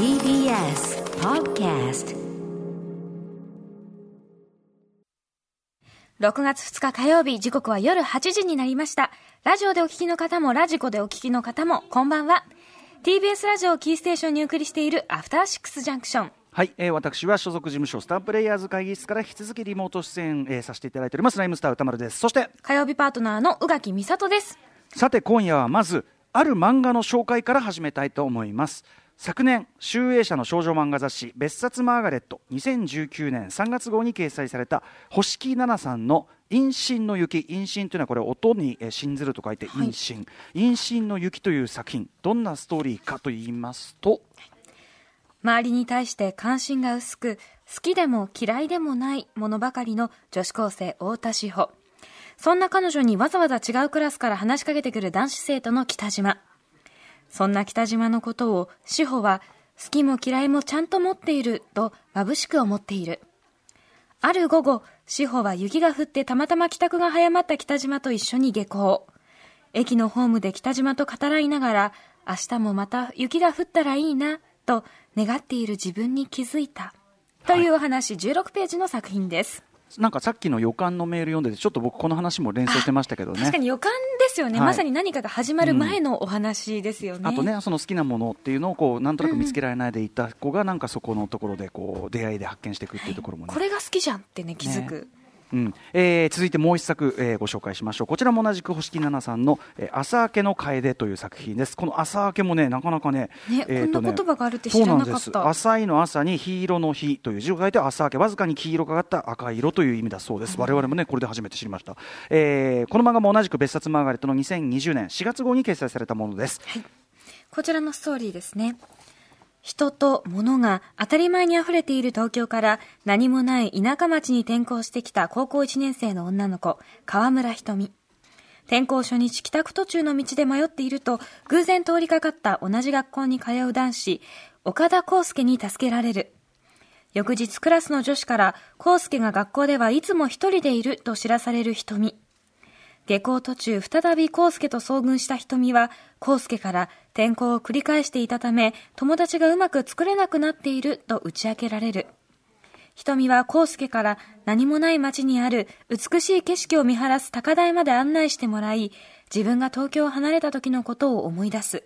TBS Podcast 6月2日火曜日、時刻は夜8時になりました。ラジオでお聞きの方も、ラジコでお聞きの方も、こんばんは。TBS ラジオをキーステーションにお送りしている、アフターシックスジャンクション。はい、えー、私は所属事務所スタープレイヤーズ会議室から引き続きリモート出演、えー、させていただいておりますライムスター歌丸ですそして火曜日パートナーの宇垣美里です。さて今夜はまずある漫画の紹介から始めたいと思います昨年集英社の少女漫画雑誌「別冊マーガレット」2019年3月号に掲載された星木奈々さんの「陰神の雪」陰神というのはこれ音にえー信ずると書いて陰神、陰神の雪という作品どんなストーリーかと言いますと周りに対して関心が薄く、好きでも嫌いでもないものばかりの女子高生太田志保。そんな彼女にわざわざ違うクラスから話しかけてくる男子生徒の北島。そんな北島のことを志保は好きも嫌いもちゃんと持っていると眩しく思っている。ある午後、志保は雪が降ってたまたま帰宅が早まった北島と一緒に下校。駅のホームで北島と語らいながら、明日もまた雪が降ったらいいな、と願っている自分に気づいた。というお話、16ページの作品です。なんかさっきの予感のメール読んでてちょっと僕この話も連想してましたけどね確かに予感ですよね、はいまさに何かが始まる前のお話ですよね。あとね、その好きなものっていうのをこうなんとなく見つけられないでいた子がなんかそこのところでこう出会いで発見していくっていうところもね。これが好きじゃんってね、気づく。うん。えー続いてもう一作、えーご紹介しましょう。こちらも同じく星木奈々さんの「えー朝明けの楓」という作品です。この朝明けもねなかなかねねえーとこんな言葉があるって知らなかった。浅いの朝に黄色の日という字を書いて朝明けわずかに黄色がかった赤色という意味だそうです、我々もねこれで初めて知りました、えーこの漫画も同じく別冊マーガレットの2020年4月号に掲載されたものです。こちらのストーリーですね。人と物が当たり前に溢れている東京から何もない田舎町に転校してきた高校1年生の女の子、河村ひとみ。転校初日帰宅途中の道で迷っていると、偶然通りかかった同じ学校に通う男子、岡田康介に助けられる。翌日クラスの女子から、康介が学校ではいつも一人でいると知らされる瞳。下校途中、再び康介と遭遇した瞳は、康介から転校を繰り返していたため、友達がうまく作れなくなっていると打ち明けられる。瞳は康介から何もない町にある美しい景色を見晴らす高台まで案内してもらい、自分が東京を離れた時のことを思い出す。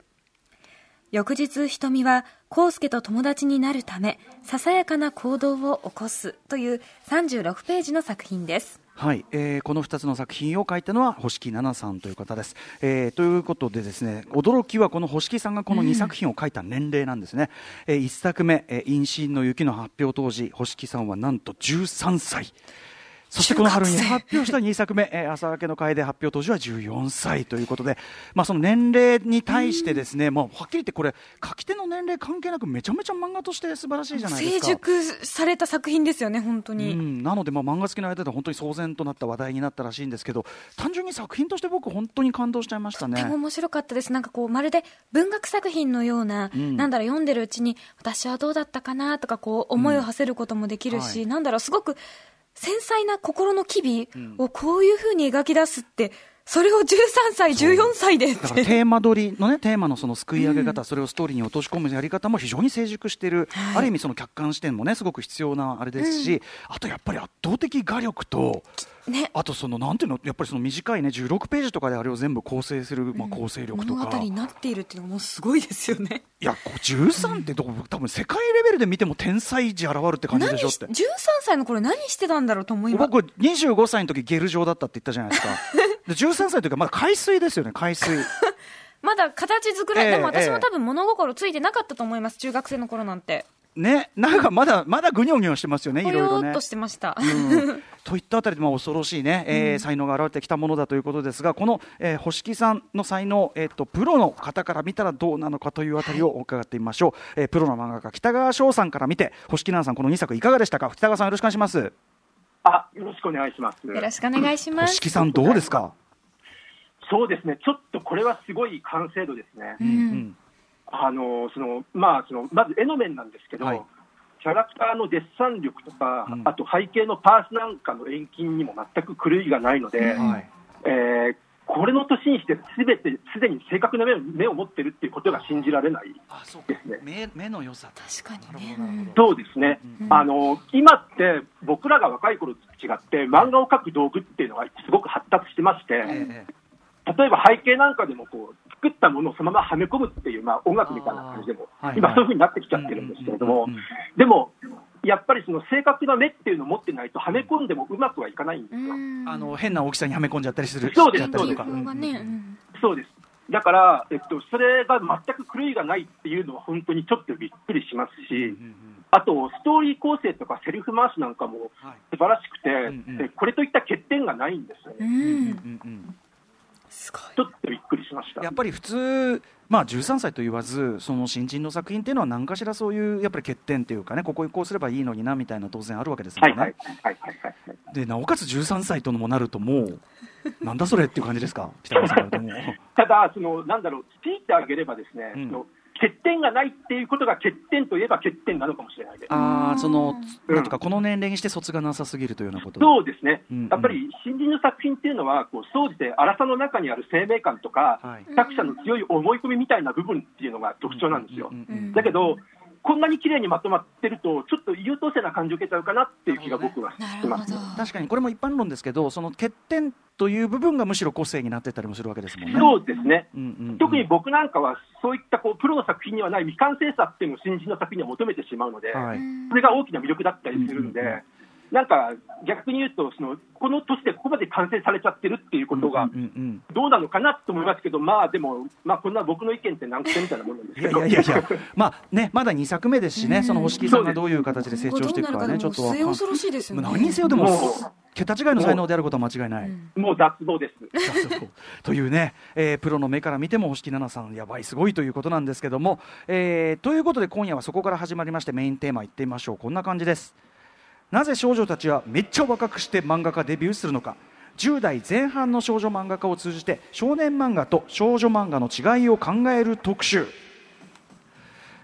翌日、瞳は、康介と友達になるため、ささやかな行動を起こすという36ページの作品です。はい、えーこの2つの作品を書いたのは星木奈々さんという方です、えーということでですね驚きはこの星木さんがこの2作品を書いた年齢なんですね、え1作目「えー陰神の雪」の発表当時星木さんはなんと13歳そしてこの春に発表した2作目「えー朝明けの楓」発表当時は14歳ということで、まあ、その年齢に対してですね、まあ、はっきり言ってこれ書き手の年齢関係なくめちゃめちゃ漫画として素晴らしいじゃないです成か。熟された作品ですよね、本当に。うん、なので、まあ、漫画好きの間で本当に騒然となった話題になったらしいんですけど単純に作品として僕本当に感動しちゃいましたね。でも面白かったです。なんかこう、まるで文学作品のような、ん。なんだろう、読んでるうちに、私はどうだったかなとか、こう、思いを馳せることもできるし、はい。なんだろう、すごく繊細な心の機微をこういうふうに描き出すって、それを13歳、14歳でっだからて。テーマ取りのねテーマのそのすくい上げ方、それをストーリーに落とし込むやり方も非常に成熟している、はい。ある意味その客観視点もねすごく必要なあれですし、あとやっぱり圧倒的画力とね。あとそのなんていうのやっぱりその短いね16ページとかであれを全部構成する、まあ、構成力とか、物語になっているっていうのもすごいですよね。いやこう13ってどう多分世界レベルで見ても天才児現るって感じでしょっ。て13歳の頃何してたんだろうと思います？僕25歳の時ゲル状だったって言ったじゃないですかで13歳の時はまだ海水ですよね海水 まだ形作らええでも私ええも多分物心ついてなかったと思います、中学生の頃なんて。ねなんかまだまだぐにょぐにょしてますよねいぽろいろね。としてました。うん。といったあたりでまあ恐ろしいね、えー才能が現れてきたものだということですがこの、えー星木さんの才能、えー、とプロの方から見たらどうなのかというあたりを伺ってみましょう、えープロの漫画家北川翔さんから見て星木奈々さんこの2作いかがでしたか？北川さんよろしくお願いします。あ、よろしくお願いします。よろしくお願いします。星。木さんどうですか、そうですね、ちょっとこれはすごい完成度ですね。ううんんあのそのまあそのまず絵の面なんですけど、はい。キャラクターのデッサン力とか、うん。あと背景のパースなんかの遠近にも全く狂いがないので、はい。えーこれの年にしてすべてすでに正確な目を目を持ってるっていうことが信じられないあそうか。ですね。目目の良さ。確かにね。そうですね、うん。あの今って僕らが若い頃と違って漫画を描く道具っていうのがすごく発達してまして、ええ。例えば背景なんかでもこう作ったものをそのままはめ込むっていう、まあ、音楽みたいな感じでも、今そういうふうになってきちゃってるんですけれども、でもやっぱりその正確な目っていうのを持ってないとはめ込んでもうまくはいかないんですよ。うん。あの変な大きさにはめ込んじゃったりするそうです。しちゃったりとか。記号がね、うんうんそうです。だから、えっと、それが全く狂いがないっていうのは本当にちょっとびっくりしますし、うんうんあと、ストーリー構成とかセリフ回しなんかもはい。素晴らしくて、んうん。でこれといった欠点がないんですよね。ちょっとびっくりしました。やっぱり普通、まあ、13歳と言わずその新人の作品っていうのは何かしらそういうやっぱり欠点っていうかねここにこうすればいいのになみたいな当然あるわけですもんね、はいはいはいはいはいはい。でなおかつ13歳とのもなるともうなんだそれっていう感じですか？北川さんからとも ただ、そのなんだろう、強いてあげればですね、うん。その欠点がないっていうことが欠点といえば欠点なのかもしれないです。あーそのうん。なんとかこの年齢にして卒がなさすぎるというようなこと。そうですね、うんうん。やっぱり新人の作品っていうのは、こう総じて荒さの中にある生命感とか、はい。作者の強い思い込みみたいな部分っていうのが特徴なんですよ。うんうんうん。だけど、こんなに綺麗にまとまってると、ちょっと優等生な感じを受けちゃうかなっていう気が僕はしなるほどます。確かにこれも一般論ですけどその欠点という部分がむしろ個性になってったりもするわけですもんね。そうですね。うんうんうん特に僕なんかは、そういったこうプロの作品にはない未完成さっていうのを新人の作品には求めてしまうので、はいそれが大きな魅力だったりするんで、うんうんうんなんか逆に言うとその、この年でここまで完成されちゃってるっていうことがどうなのかなと思いますけど、まあでも、まあ、こんな僕の意見って難癖みたいなもんなんですいけど。やいやいやいや、まあね、まだ2作目ですしね、うん。その星木さんがどういう形で成長していくかはね、ちょっと恐ろしいですよね。何にせよでも桁違いの才能であることは間違いない。うんもう脱帽です。というね、えープロの目から見ても星木奈々さん、やばい、すごいということなんですけども、えーということで今夜はそこから始まりまして、メインテーマいってみましょう、こんな感じです。なぜ少女たちはめっちゃ若くして漫画家デビューするのか。10代前半の少女漫画家を通じて少年漫画と少女漫画の違いを考える特集。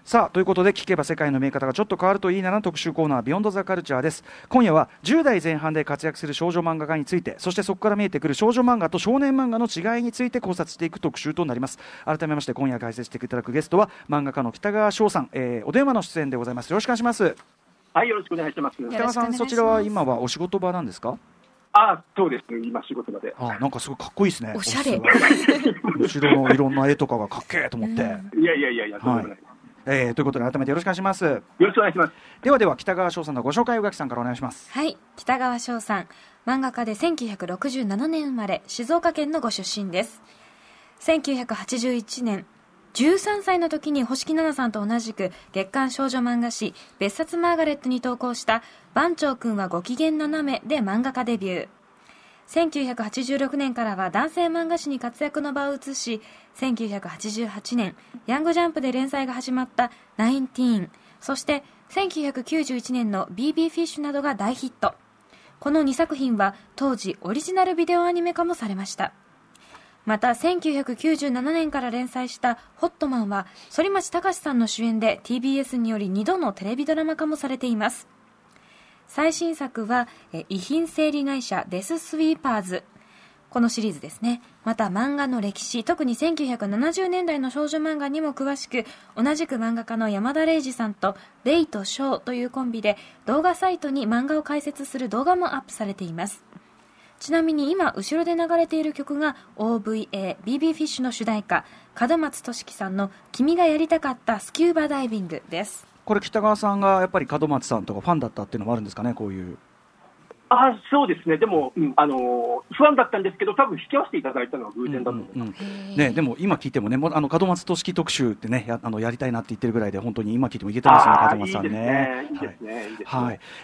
さあということで聞けば世界の見え方がちょっと変わるといいなな特集コーナービヨンドザカルチャーです。今夜は10代前半で活躍する少女漫画家についてそしてそこから見えてくる少女漫画と少年漫画の違いについて考察していく特集となります。改めまして今夜解説していただくゲストは漫画家の北川翔さん、えーお電話の出演でございます。よろしくお願いします。はい、よろしくお願いします。よ北川さんそちらは今はお仕事場なんですか？あ、そうです。今仕事場で。あなんかすごいかっこいいですね。おしゃれ。後ろのいろんな絵とかがかっけえと思って、うん。いやいやいやいや、とんでもない。えーということで改めてよろしくお願いします。よろしくお願いします。ではでは北川翔さんのご紹介を宇垣さんからお願い。しますはい。北川翔さん漫画家で1967年生まれ静岡県のご出身です。1981年13歳の時に星木奈々さんと同じく月刊少女漫画誌「別冊マーガレット」に投稿した「番長くんはご機嫌斜め」で漫画家デビュー。1986年からは男性漫画誌に活躍の場を移し1988年ヤングジャンプで連載が始まった「ナインティーン」そして1991年の「BB フィッシュ」などが大ヒット。この2作品は当時オリジナルビデオアニメ化もされました。また1997年から連載した「ホットマン」は反町隆史さんの主演で TBS により2度のテレビドラマ化もされています。最新作は遺品整理会社デススイーパーズ。このシリーズですね。また漫画の歴史特に1970年代の少女漫画にも詳しく同じく漫画家の山田礼二さんとレイとショーというコンビで動画サイトに漫画を解説する動画もアップされています。ちなみに今後ろで流れている曲が OVA「BBFISH の主題歌門松俊樹さんの「君がやりたかったスキューバダイビング」です。これ北川さんがやっぱり門松さんとかファンだったっていうのもあるんですかねこういうあそうですね、でも、うんあのー不安だったんですけど、多分引き合わせていただいたのは偶然だと思います。うんうんね、でも今聞いてもね、もうあの門松俊樹特集ってねやあのやりたいなって言ってるぐらいで、本当に今聞いてもいけてますね、門松さんね。いい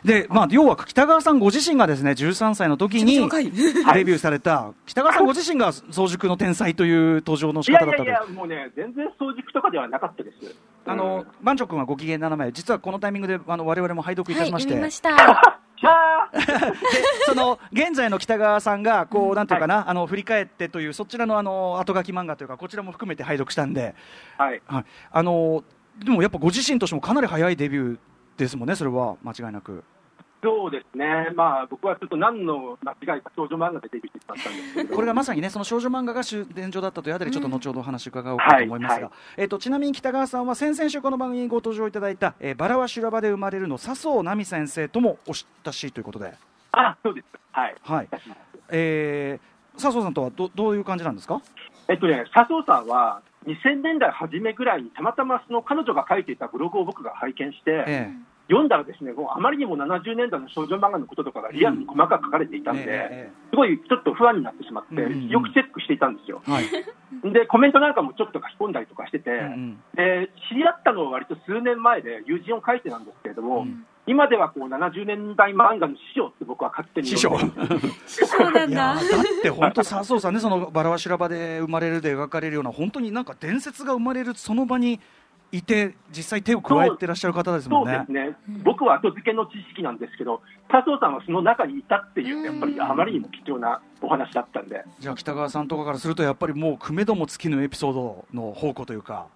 ででまあ、要は北川さんご自身がですね、13歳の時にデビューされた、北川さんご自身が早熟の天才という登場の仕いや方だったと。いやいや、もうね、全然早熟とかではなかったです。あの、番長君はご機嫌斜め、実はこのタイミングで、あの、我々も拝読いたしまして、はい、ました。その現在の北川さんがこうなんていうかな、あの振り返ってというそちらのあの後書き漫画というかこちらも含めて拝読したんで、はい、はい、あのでもやっぱご自身としてもかなり早いデビューですもんねそれは。間違いなく。そうですね、まあ、僕はちょっと何の間違いか少女漫画でデビューしてしまったんですけど、これがまさにねその少女漫画が主伝上だったというあたりちょっと後ほどお話伺おうかと思いますが、はいはい。えっとちなみに北川さんは先々週この番組にご登場いただいた、えーバラは修羅場で生まれるの笹生奈美先生ともお親しいということで、あそうです、はい、はい。えー、笹生さんとはどどういう感じなんですか？えっとね、笹生さんは2000年代初めぐらいにたまたまその彼女が書いていたブログを僕が拝見して、え読んだらですね、もうあまりにも70年代の少女漫画のこととかがリアルに細かく書かれていたんで、ええすごいちょっと不安になってしまって、よくチェックしていたんですよ。えはい、で、コメントなんかもちょっと書き込んだりとかしてて、うんうん。で知り合ったのは割と数年前で友人を書いてなんですけれども、うん。今ではこう70年代漫画の師匠って僕は勝手に師匠。いやーだって本当笹生さんねそのバラは修羅場で生まれるで描かれるような本当になんか伝説が生まれるその場にいて実際手を加えてらっしゃる方ですもんね。そうですね、僕は後付けの知識なんですけど、笹生さんはその中にいたっていう、やっぱりあまりにも貴重なお話だったんで、じゃあ北川さんとかからするとやっぱりもうくめども尽きぬエピソードの宝庫というか。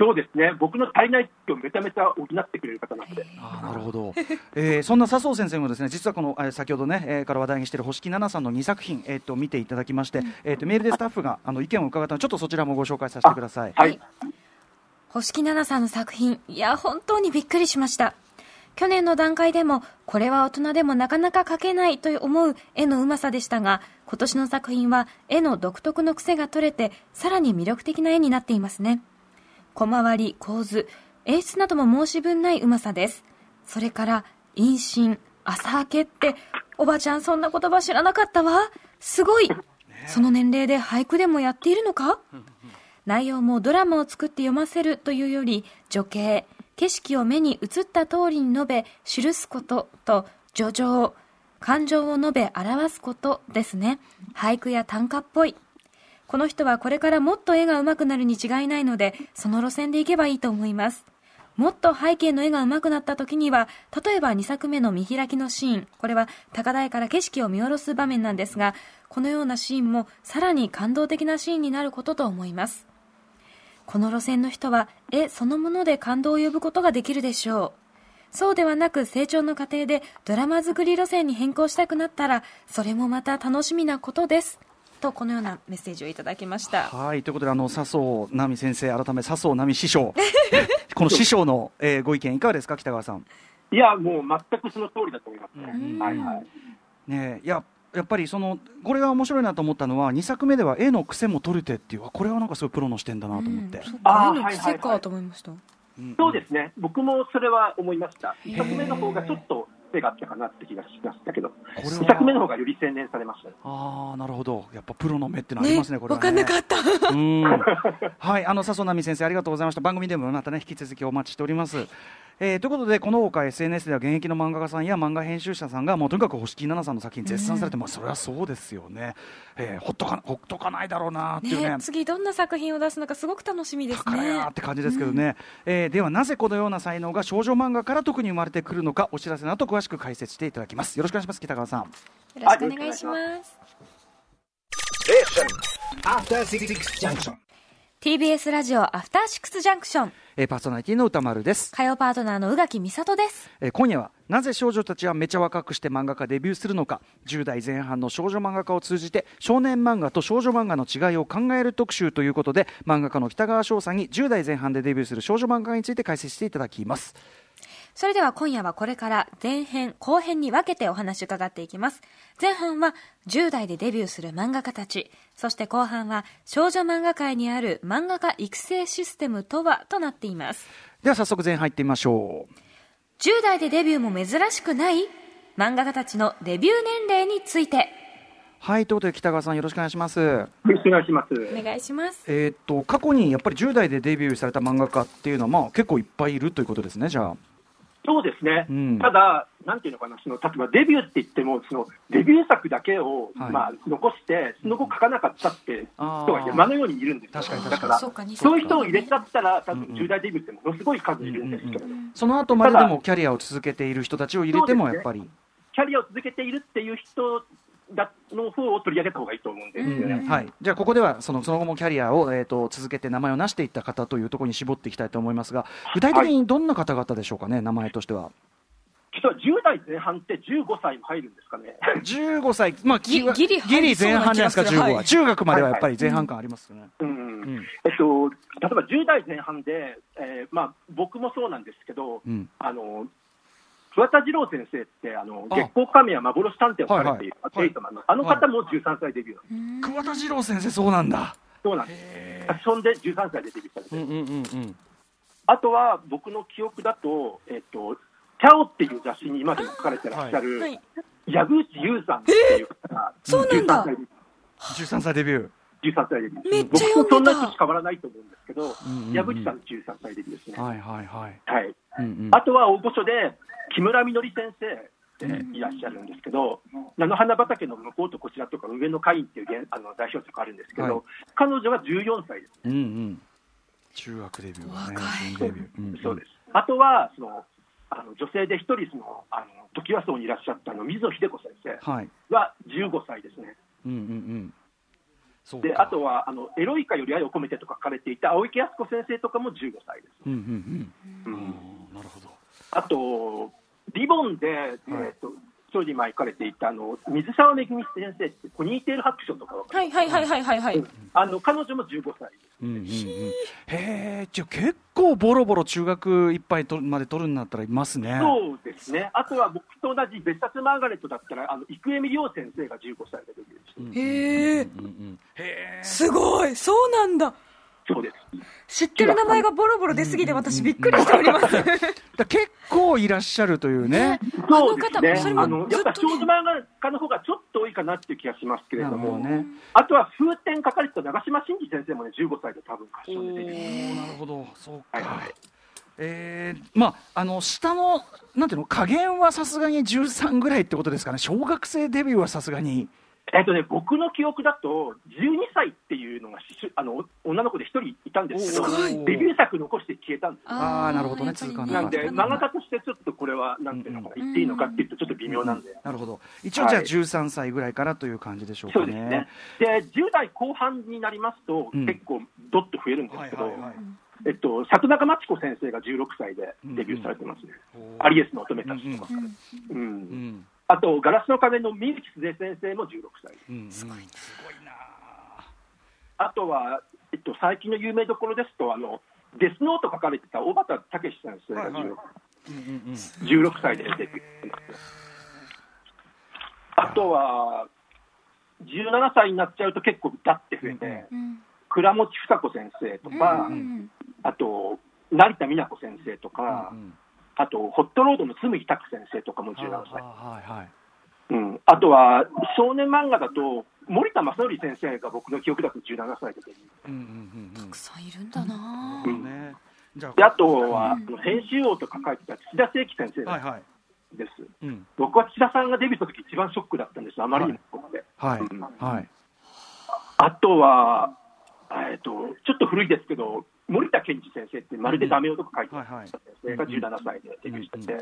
そうですね、僕の足りない知識をめちゃめちゃ補ってくれる方なんで、あーなるほど、えーそんな笹生先生もですね実はこの、えー先ほどね、えーから話題にしている星木奈々さんの2作品、えー、と見ていただきまして、えー、とメールでスタッフがあの意見を伺ったのでちょっとそちらもご紹介させてください。はい、星木奈々さんの作品、いや、本当にびっくりしました。去年の段階でも、これは大人でもなかなか描けないと思う絵のうまさでしたが、今年の作品は絵の独特の癖が取れて、さらに魅力的な絵になっていますね。小回り、構図、演出なども申し分ないうまさです。それから、陰心、朝明けって、おばちゃんそんな言葉知らなかったわ。すごい。その年齢で俳句でもやっているのか？内容もドラマを作って読ませるというより情景景色を目に映った通りに述べ記すことと叙情。感情を述べ表すことですね。俳句や短歌っぽい。この人はこれからもっと絵が上手くなるに違いないのでその路線でいけばいいと思います。もっと背景の絵が上手くなった時には、例えば2作目の見開きのシーン、これは高台から景色を見下ろす場面なんですが、このようなシーンもさらに感動的なシーンになることと思います。この路線の人は絵そのもので感動を呼ぶことができるでしょう。そうではなく成長の過程でドラマ作り路線に変更したくなったら、それもまた楽しみなことです。と、このようなメッセージをいただきました。はいということであの笹生奈美先生改め笹生奈美師匠 この師匠の、えーご意見いかがですか北川さん。いや、もう全くその通りだと思いますね。うんはいはいねえいややっぱりそのこれが面白いなと思ったのは2作目では絵の癖も取れてっていうこれはなんかすごいプロの視点だなと思って、うん。絵のーはいはいはい。癖かと思いました。うん。そうですね、僕もそれは思いました、へー。1作目の方がちょっと癖があったかなって気がしましたけど、これは2作目の方がより洗練されましたね。ああなるほどやっぱプロの目ってのありますねこれねかんなかった。うんはい、あの笹生奈美先生ありがとうございました。番組でもまたね引き続きお待ちしております。えーということでこのほか SNS では現役の漫画家さんや漫画編集者さんがもうとにかく星木奈々さんの作品絶賛されて、まあそれはそうですよね。えーほっとかほっとかないだろうなっていうね。ね、次どんな作品を出すのかすごく楽しみですねーって感じですけどね、えーではなぜこのような才能が少女漫画から特に生まれてくるのかお知らせの後詳しく解説していただきます。よろしくお願いします北川さん。よろしくお願いします. TBS ラジオアフターシックスジャンクションえーパーソナリティの歌丸です。火曜パートナーの宇垣美里です。えー今夜はなぜ少女たちはめちゃ若くして漫画家デビューするのか。10代前半の少女漫画家を通じて少年漫画と少女漫画の違いを考える特集ということで漫画家の北川翔さんに10代前半でデビューする少女漫画家について解説していただきますそれでは今夜はこれから前編後編に分けてお話伺っていきます。前半は10代でデビューする漫画家たち。そして後半は少女漫画界にある漫画家育成システムとはとなっています。では早速前半入ってみましょう。10代でデビューも珍しくない漫画家たちのデビュー年齢について。はいということで北川さんよろしくお願いします。よろしくお願いします。お願いします。えーっと過去にやっぱり10代でデビューされた漫画家っていうのは、まあ、結構いっぱいいるということですね、じゃあ。そうですね、うん。ただ、なんていうのかな、その例えばデビューって言っても、そのデビュー作だけを、はい。まあ、残して、その後書かなかったって人が山のようにいるんですよ、確かに確かにだから、そうか二そういう人を入れちゃったら、多分うんうん。10代デビューってものすごい数いるんですけれども、その後まででもキャリアを続けている人たちを入れても、やっぱり。キャリアを続けているっていう人だの方を取り上げた方がいいと思うんですよね。うんはい、じゃあ、ここではそのその後もキャリアを、えー、と続けて名前を成していった方というところに絞っていきたいと思いますが、具体的にどんな方々でしょうかね、名前としては。例えば10代前半って15歳も入るんですかね。15歳、まあ、ギきギリ前な半じゃないですか、15は。はい中学まではやっぱり前半感ありますよね。うんんえっと、例えば10代前半で、えーまあ、僕もそうなんですけど、うんあの桑田二郎先生って、あのあ。月光仮面や幻探偵をされている、はいはい。テイトマンのあの方も13歳デビュー。なん。です、桑田二郎先生、そうなんだ。そうなんです、アクションで13歳でデビューされてる、うんうんうんうん。あとは僕の記憶だと、えっと、キャオっていう雑誌に今でも書かれてらっしゃる、はい。矢口優さんっていう方が、そうなんだ。13歳で13歳デビュー。13歳デビュー。めっちゃ僕とそんな読んでた年変わらないと思うんですけど、うんうんうん。矢口さん13歳デビューですね。はいはいはい。はい。うんうん。あとは大御所で木村みのり先生っていらっしゃるんですけど、菜の花畑の向こうとこちらとか上の会員っていう原あの代表作あるんですけど、はい彼女は14歳です、うんうん。中学デビューはね、若い準デビュー。うんんそうです。あとはそのあの女性で一人そのあの時和荘にいらっしゃったあの水野秀子先生はい。は15歳ですね。うんうんうん。そうでかあとはあのエロイカより愛を込めてとか書かれていた青池康子先生とかも15歳です。うんうんうん。うんあーなるほど。あと、リボンで、えーと当時前書かれていたあの水沢めぐみ先生って、ポニーテール白書とかはいはいはいはいはいはい。あの彼女も15歳です。うんうんうん。へえ、じゃあ結構ボロボロ中学いっぱいとまで取るんだったらいますね。そうですね、あとは僕と同じ別冊マーガレットだったら、あの生恵美亮先生が15歳でデビューして、へえ、うんうん。へえ。すごい、そうなんだ。そうです。知ってる名前がボロボロ出すぎて私びっくりしております。だ結構いらっしゃるというね。そうですねあのやっぱ少女漫画家の方がちょっと多いかなっていう気がしますけれなども、ね。あとは風天書かれてた長嶋真司先生もね、15歳で多分歌お唱でデビューーなるほど、そうか。はいはいえーまあ、あの下のなんていうの加減はさすがに13ぐらいってことですかね、小学生デビューはさすがに、えっとね、僕の記憶だと、12歳っていうのがあの女の子で1人いたんですけどデビュー作残して消えたんですよ。あーなるほどねななんで、うん漫画家としてちょっとこれは、なんていうのかな、言っていいのかっていうと、ちょっと微妙なんで。なるほど、一応じゃあはい13歳ぐらいからという感じでしょうかねそうですね。。で、10代後半になりますと、うん結構どっと増えるんですけど、はいはいはい。えっと、里中真知子先生が16歳でデビューされてますね。アリエスの乙女たちとか。うんうんあと、ガラスの仮面の水木すず先生も16歳。うんうん、すごいな。あとは、えっと、最近の有名どころですと、あの、デスノート書かれてた小畑武史先生が 16,、はいはい。うんうんうん。16歳でデビューしてます。あとは、17歳になっちゃうと結構だって増えて、うん。倉持房子先生とか、うんあと、成田美奈子先生とか、うんあと、ホットロードの紬拓先生とかも17歳。はいはいうん、あとは、少年漫画だと、森田正則先生が僕の記憶だと17歳で。うんうんうんうん。たくさんいるんだな。うん。ねじゃであとは、編集王とか書いてた土田聖輝先生はいはい。です。うん。僕は土田さんがデビューした時一番ショックだったんです、あまりにも。すごくて。はい。うん。はい。あとは、えっと、ちょっと古いですけど、森田健二先生ってまるでダメ男書いてたはいはい。先生が17歳でデビューしてて、うん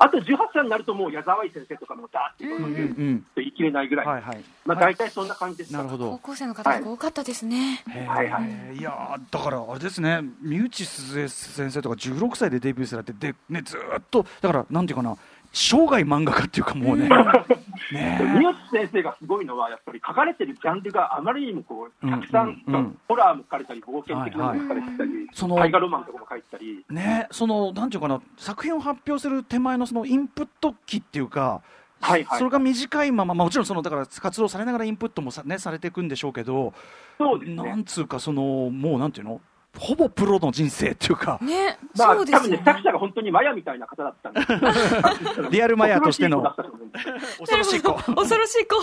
あと18歳になるともう矢沢愛先生とかもダーっていう言い切れないぐらい、はいはい。まあ大体そんな感じです。なるほど。高校生の方が多かったですね。はいはいいやーだからあれですね。三内鈴江先生とか16歳でデビューされてで、ね、ずーっとだからなんていうかな。生涯漫画家っていうかもうね ね三好先生がすごいのは、やっぱり書かれてるジャンルがあまりにもこうたくさん、うん。うんうんホラーも書かれたり、冒険的なのも書かれてたり、その大河ロマンとかも書いてたり、ねそのなんていうかな作品を発表する手前のそのインプット期っていうか、はいはい。それが短いまま、まあ、もちろんそのだから活動されながらインプットもさ,、ね、されていくんでしょうけど、そうですね。なん。つうかそのもうなんていうの？ほぼプロの人生っていうか。ね、まあ、そうですよ多分ね、作ね。者が本当にマヤみたいな方だったんで。す リアルマヤとしての。恐ろしい子。恐ろしい子。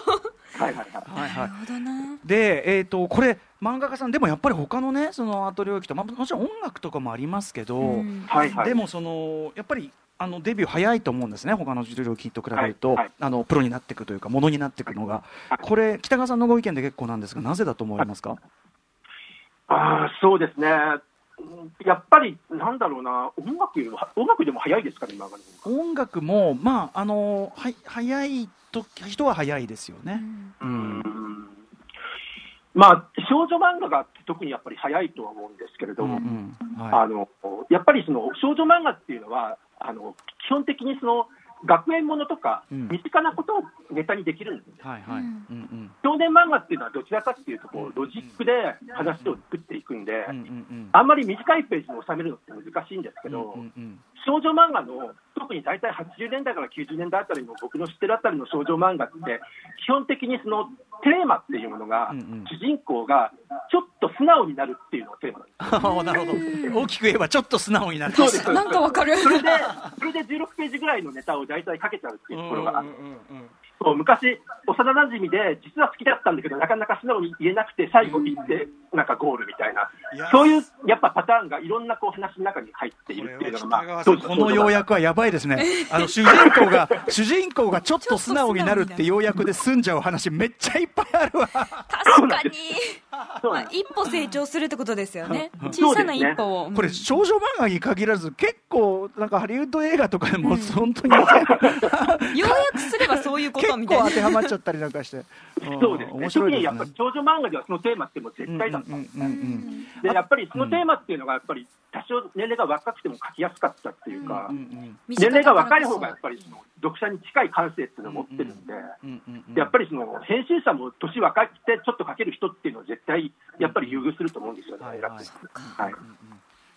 はいはいはい。はいはい。なるほどな。で、えー、とこれ漫画家さんでもやっぱり他のねそのアート領域と、まあ、もちろん音楽とかもありますけど、うん。はいはい。でもそのやっぱりあのデビュー早いと思うんですね他の領域と比べると、はいはい。あのプロになっていくというかものになっていくのが、はい。これ北川さんのご意見で結構なんですがなぜだと思いますか、ああ、そうですね。うんやっぱり、なんだろうな、音楽よりも、音楽でも早いですかね、今が。ね。音楽もまああのは早いと人は早いですよね、うん。うん。まあ、少女漫画が特にやっぱり早いとは思うんですけれども、うんうん。はあのやっぱりその少女漫画っていうのは、あの基本的にその学園ものとか、うん。身近なことをネタにできるんです。いはいはい。うん。うん少年漫画っていうのはどちらかっていうとこう、ロジックで話を作っていくんで、うんうんうん。あんまり短いページに収めるのって難しいんですけど、うんうん少女漫画の特に大体80年代から90年代あたりの僕の知ってるあたりの少女漫画って、基本的にそのテーマっていうものが、うんうん。主人公がちょっと素直になるっていうのがテーマなんです。あ あなるほど。大きく言えばちょっと素直になる。そうです。なんかわかる。それで、それで16ページぐらいのネタを大体かけちゃうっていうところがあって。うんうんうんそう昔、幼馴染で、実は好きだったんだけど、なかなか素直に言えなくて、最後言って、なんかゴールみたいな、そういうやっぱパターンがいろんなこう話の中に入っているっていうのが、まあ、この要約はやばいですね。あの主人公が 主人公がちょっと素直になるって要約で済んじゃう話めっちゃいっぱいあるわ。確かに。まあ一歩成長するってことですよね。うん小さな一歩を。これ少女漫画に限らず結構なんかハリウッド映画とかでも本当に 要約すればそういうことみたいな結構当。てはまっちゃったりなんかして。そうですね、特にやっぱり。少女漫画ではそのテーマってもう絶対だった、うんでやっぱりそのテーマっていうのが、やっぱり多少年齢が若くても書きやすかったっていうか、年齢が若い方がやっぱりその読者に近い感性っていうのを持ってるんで。やっぱりその編集者も年若くてちょっと書ける人っていうのは絶対やっぱり優遇すると思うんですよね、はい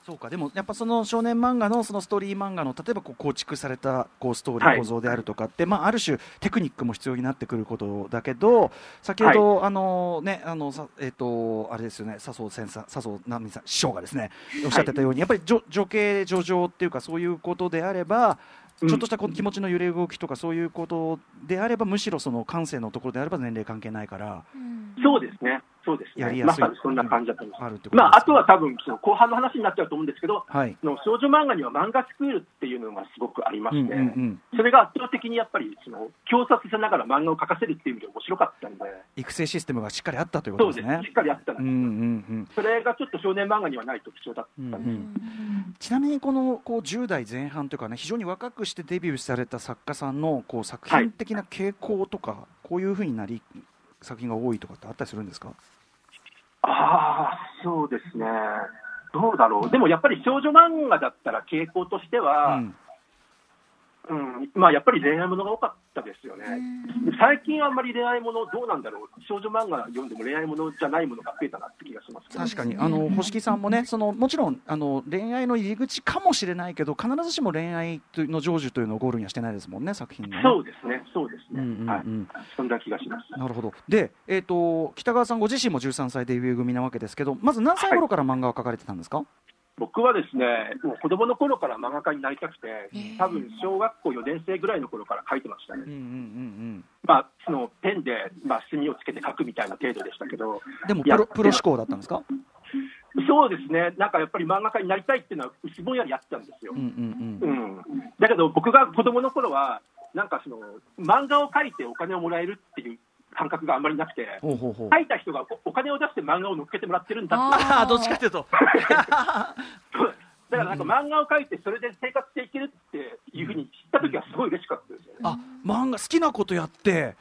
そうか。でもやっぱその少年漫画のそのストーリー漫画の例えばこう構築されたこうストーリはい。ー構造であるとかって、まあ、ある種テクニックも必要になってくることだけど先ほど、あのねあのさえっ、とあれですよね。笹生先生笹生奈美さん師匠がですねおっしゃってたように、やっぱり女女系女情っていうかそういうことであればうん。ちょっとしたこの気持ちの揺れ動きとかそういうことであればむしろその感性のところであれば年齢関係ないから。うん。そうですね、そうですね、やりやすい。まさにそんな感じだと思います。あまあ、あとは多分その後半の話になっちゃうと思うんですけど、はい。その少女漫画には漫画スクールっていうのがすごくありまうんして、うんうん。それが圧倒的にやっぱりその競争させながら漫画を描かせるっていう意味で面白かったんで、育成システムがしっかりあったというこそうですね、とです。ねしっかりあったんです、うんうんうん。それがちょっと少年漫画にはない特徴だったんで、うんうんちなみにこのこう10代前半というかね非常に若くしてデビューされた作家さんのこう作品的な傾向とか、こういうふうになり作品が多いとかってあったりするんですか？ああ、そうですね。どうだろう。でもやっぱり少女漫画だったら傾向としては、うんうん、まあやっぱり恋愛ものが多かったですよね。最近はあんまり恋愛ものどうなんだろう。少女漫画読んでも恋愛ものじゃないものが増えたなって気がします、確かにあの星木さんもねそのもちろんあの恋愛の入り口かもしれないけど必ずしも恋愛というの成就というのをゴールにはしてないですもんね作品そうですね、そうですね。うんうんうんはい。そんな気がします。なるほどで、えー、と北川さんご自身も13歳デビュー組なわけですけどまず何歳頃から漫画を描かれてたんですか、僕はですね、もう子供の頃から漫画家になりたくて、多分小学校4年生ぐらいの頃から書いてましたね。うんうんうんまあ、そのペンで、まあ、墨をつけて書くみたいな程度でしたけど、うん、でもプロプロ志向だったんですか？そうですね、なんかやっぱり漫画家になりたいっていうのは、薄ぼんやりあったんですよ。うん。うんうん。うん、だけど、僕が子供の頃は、なんかその、漫画を描いてお金をもらえるっていう感覚があんまりなくて、ほうほうほう。描いた人がおお金を出して漫画を乗っけてもらってるんだ。って、ああどっちかというと。だからなんか漫画を描いて、それで生活していけるっていうふうに知ったときは、すごい嬉しかったですよね。あ漫画好きなことやって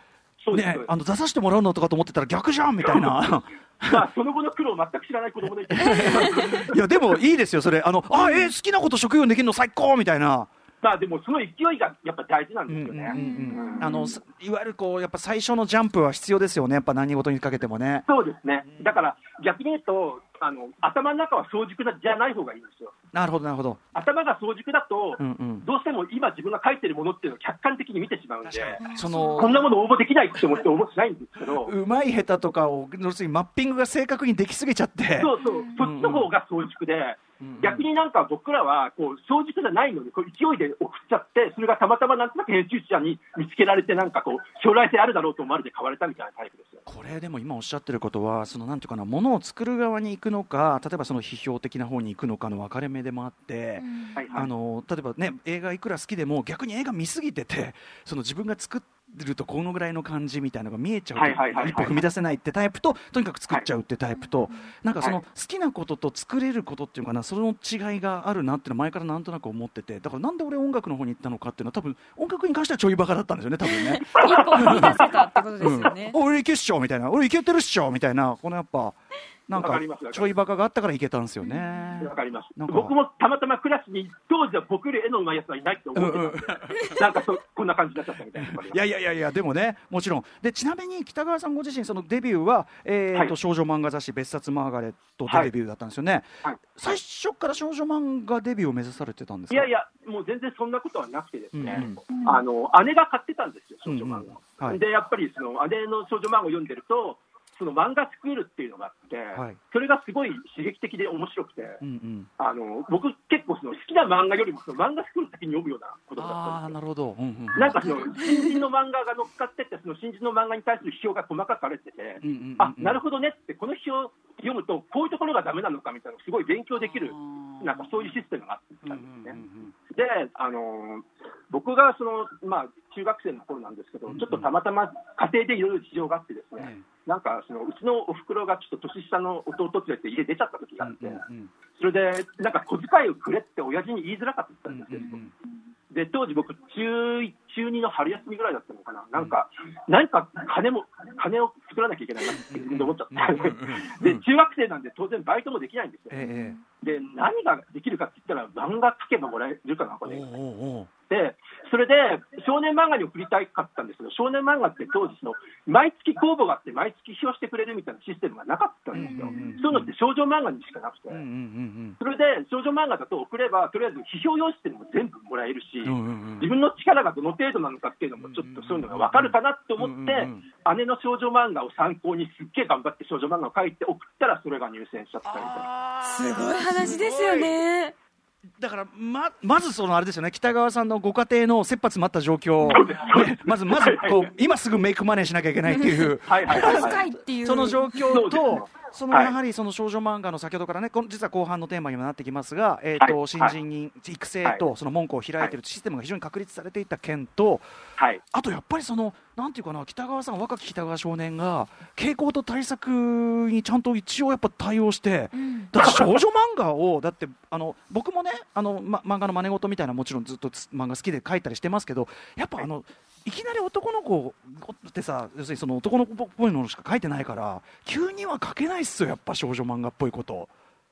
そうですね、あの出させてもらうのとかと思ってたら逆じゃんみたいな。まあ、その後の苦労を全く知らない子供でいて、いやでもいいですよそれ。あのあえー好きなこと職業にできるの最高みたいなまあでもその勢いがやっぱ大事なんですよね。うんうんうんうん。あのさいわゆるこうやっぱ最初のジャンプは必要ですよね。やっぱ何事にかけてもね。そうですね、だから逆に言うと、あの頭の中は早熟じゃない方がいいんですよ。なるほどなるほど。頭が早熟だと、うんうん。どうしても今自分が書いてるものっていうのを客観的に見てしまうんで、そのこんなもの応募できないって思って応募しないんですけど、うまい下手とかを要するにマッピングが正確にできすぎちゃって。そうそう、そっちの方が早熟で、逆になんか僕らはこう早熟じゃないのにこう勢いで送っちゃって、それがたまたまなんとなく編集者に見つけられて、なんかこう、将来性あるだろうと思われて買われたみたいなタイプですよ。これでも今おっしゃってることはそのなんていうかなものを作る側に行くのか例えばその批評的な方に行くのかの分かれ目でもあって、はいはい。あの例えばね映画いくら好きでも逆に映画見すぎててその自分が作るとこのぐらいの感じみたいなのが見えちゃうとはいはいはいはい。一歩踏み出せないってタイプととにかく作っちゃうってタイプと、なんかそのはい好きなことと作れることっていうかなその違いがあるなっていうのは前からなんとなく思っててだからなんで俺音楽の方に行ったのかっていうのは多分音楽に関してはちょいバカだったんですよね多分ね。一歩踏み出せたってことですよね。うん、俺いけっしょみみたいな。俺いけてるっしょみたいな。このやっぱなんかちょいバカがあったからいけたんですよね。わかります。僕もたまたまクラスに当時は僕より絵の上手いやつはいないって思ってたんで、なんかそこんな感じになっちゃったみたいな。いやいやいやいやでもねもちろん。でちなみに北川さんご自身そのデビューは、えーとはい。少女漫画雑誌「別冊マーガレット」でデビューだったんですよね、はい。最初から少女漫画デビューを目指されてたんですか？いやいや、もう全然そんなことはなくてですね、うんあの姉が買ってたんですよ、少女漫画。を。うん。うん。はい。で、やっぱりその姉の少女漫画を読んでると、その漫画スクールっていうのがあって、はい。それがすごい刺激的で面白くて、うんうん。あの僕、結構その好きな漫画よりもその漫画スクール先に読むようなことだったんですよ。なるほど、うんうんなんかその新人の漫画が乗っかってって、その新人の漫画に対する批評が細かく書かれてて、うんうんうんうんあなるほどねって、この批評読むと、こういうところがダメなのかみたいなのをすごい勉強できる、なんかそういうシステムがあったんですね。で、あのー僕がその、まあ、中学生の頃なんですけど、ちょっとたまたま家庭でいろいろ事情があってですね、えなんかそのうちのおふくろがちょっと年下の弟連れて家出ちゃった時があって、それでなんか小遣いをくれって親父に言いづらかったんですよ。で当時僕中1中2の春休みぐらいだったのかな、なんか、何か金も、金を作らなきゃいけないなって思っちゃって、で中学生なんで当然バイトもできないんですよ。えで、何ができるかって言ったら、漫画描けばもらえるかな、これ。で、それで少年漫画に送りたかったんですけど、少年漫画って当時その、毎月公募があって、毎月批評してくれるみたいなシステムがなかったんですよ。うんうんうんそういうのって少女漫画にしかなくて。うんうんうんそれで少女漫画だと送れば、とりあえず批評用紙っていうのも全部もらえるし、うんうんうん自分の力がどの程度なのかっていうのも、ちょっとそういうのが分かるかなと思って、うんうん姉の少女漫画を参考に、すっげえ頑張って少女漫画を書いて送ったら、それが入選しちゃったみたいな。すごい話ですよね。だからままずそのあれですよね。北川さんのご家庭の切羽詰まった状況、ねまずまずこう今すぐメイクマネーしなきゃいけないっていう。はいはいはい、はい。深いっていう。その状況とそのやはりその少女漫画の先ほどからねこの実は後半のテーマにもなってきますが、えーとはい。新人に育成とその門戸を開いてい。るシステムが非常に確立されていった件とはい。あとやっぱりそのなんていうかな北川さん若き北川少年が傾向と対策にちゃんと一応やっぱ対応して。うん。だって少女漫画をだってあの僕もねあの、ま、漫画の真似事みたいなのもちろんずっとつ漫画好きで書いたりしてますけどやっぱあのいきなり男の子ってさ要するにその男の子っぽいのしか書いてないから急には書けないっすよやっぱ少女漫画っぽいこと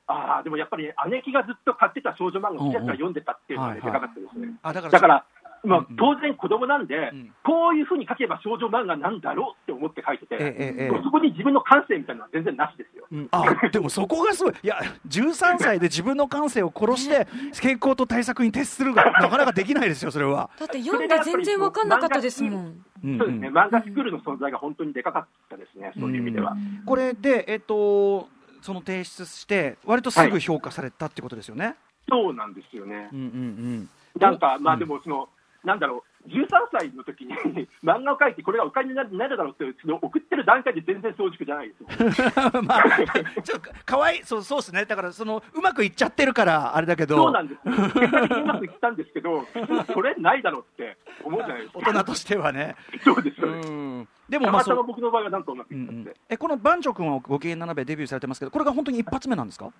あーでもやっぱり姉貴がずっと買ってた少女漫画をちらちら読んでたっていうのがでかかったですね。あだからだから、まあうんうん、当然子供なんで、うん。こういうふうに書けば少女漫画なんだろうって思って書いてて、ええそこに自分の感性みたいなのは全然なしですよ。うん。あでもそこがすごい。いや13歳で自分の感性を殺して傾向と対策に徹するが なかなかできないですよそれは、だって読んで全然わかんなかったですもん。うん。そうですね、漫画スクールの存在が本当にでかかったですね、そういう意味では。これでえっ、とその提出して割とすぐ評価されたってことですよね、そうなんですよね。うんうんうん。なんか、まあうん。でもその、なんだろう、13歳の時に 漫画を描いて、これがお金になるなるだろうって、その送ってる段階で全然早熟じゃないですよ。まあ、ちょっとかわいい、そうそうですね、だからそのうまくいっちゃってるから、あれだけど、そうなんですよ。結果的にうまくいったんですけど、それないだろうって思うじゃないですか。大人としてはね。そうです、うそうです。ん、でもたまあそう、またま僕の場合はなんとうまくうんうんで。ん、えこの番長君はご機嫌斜めデビューされてますけど、これが本当に一発目なんですか？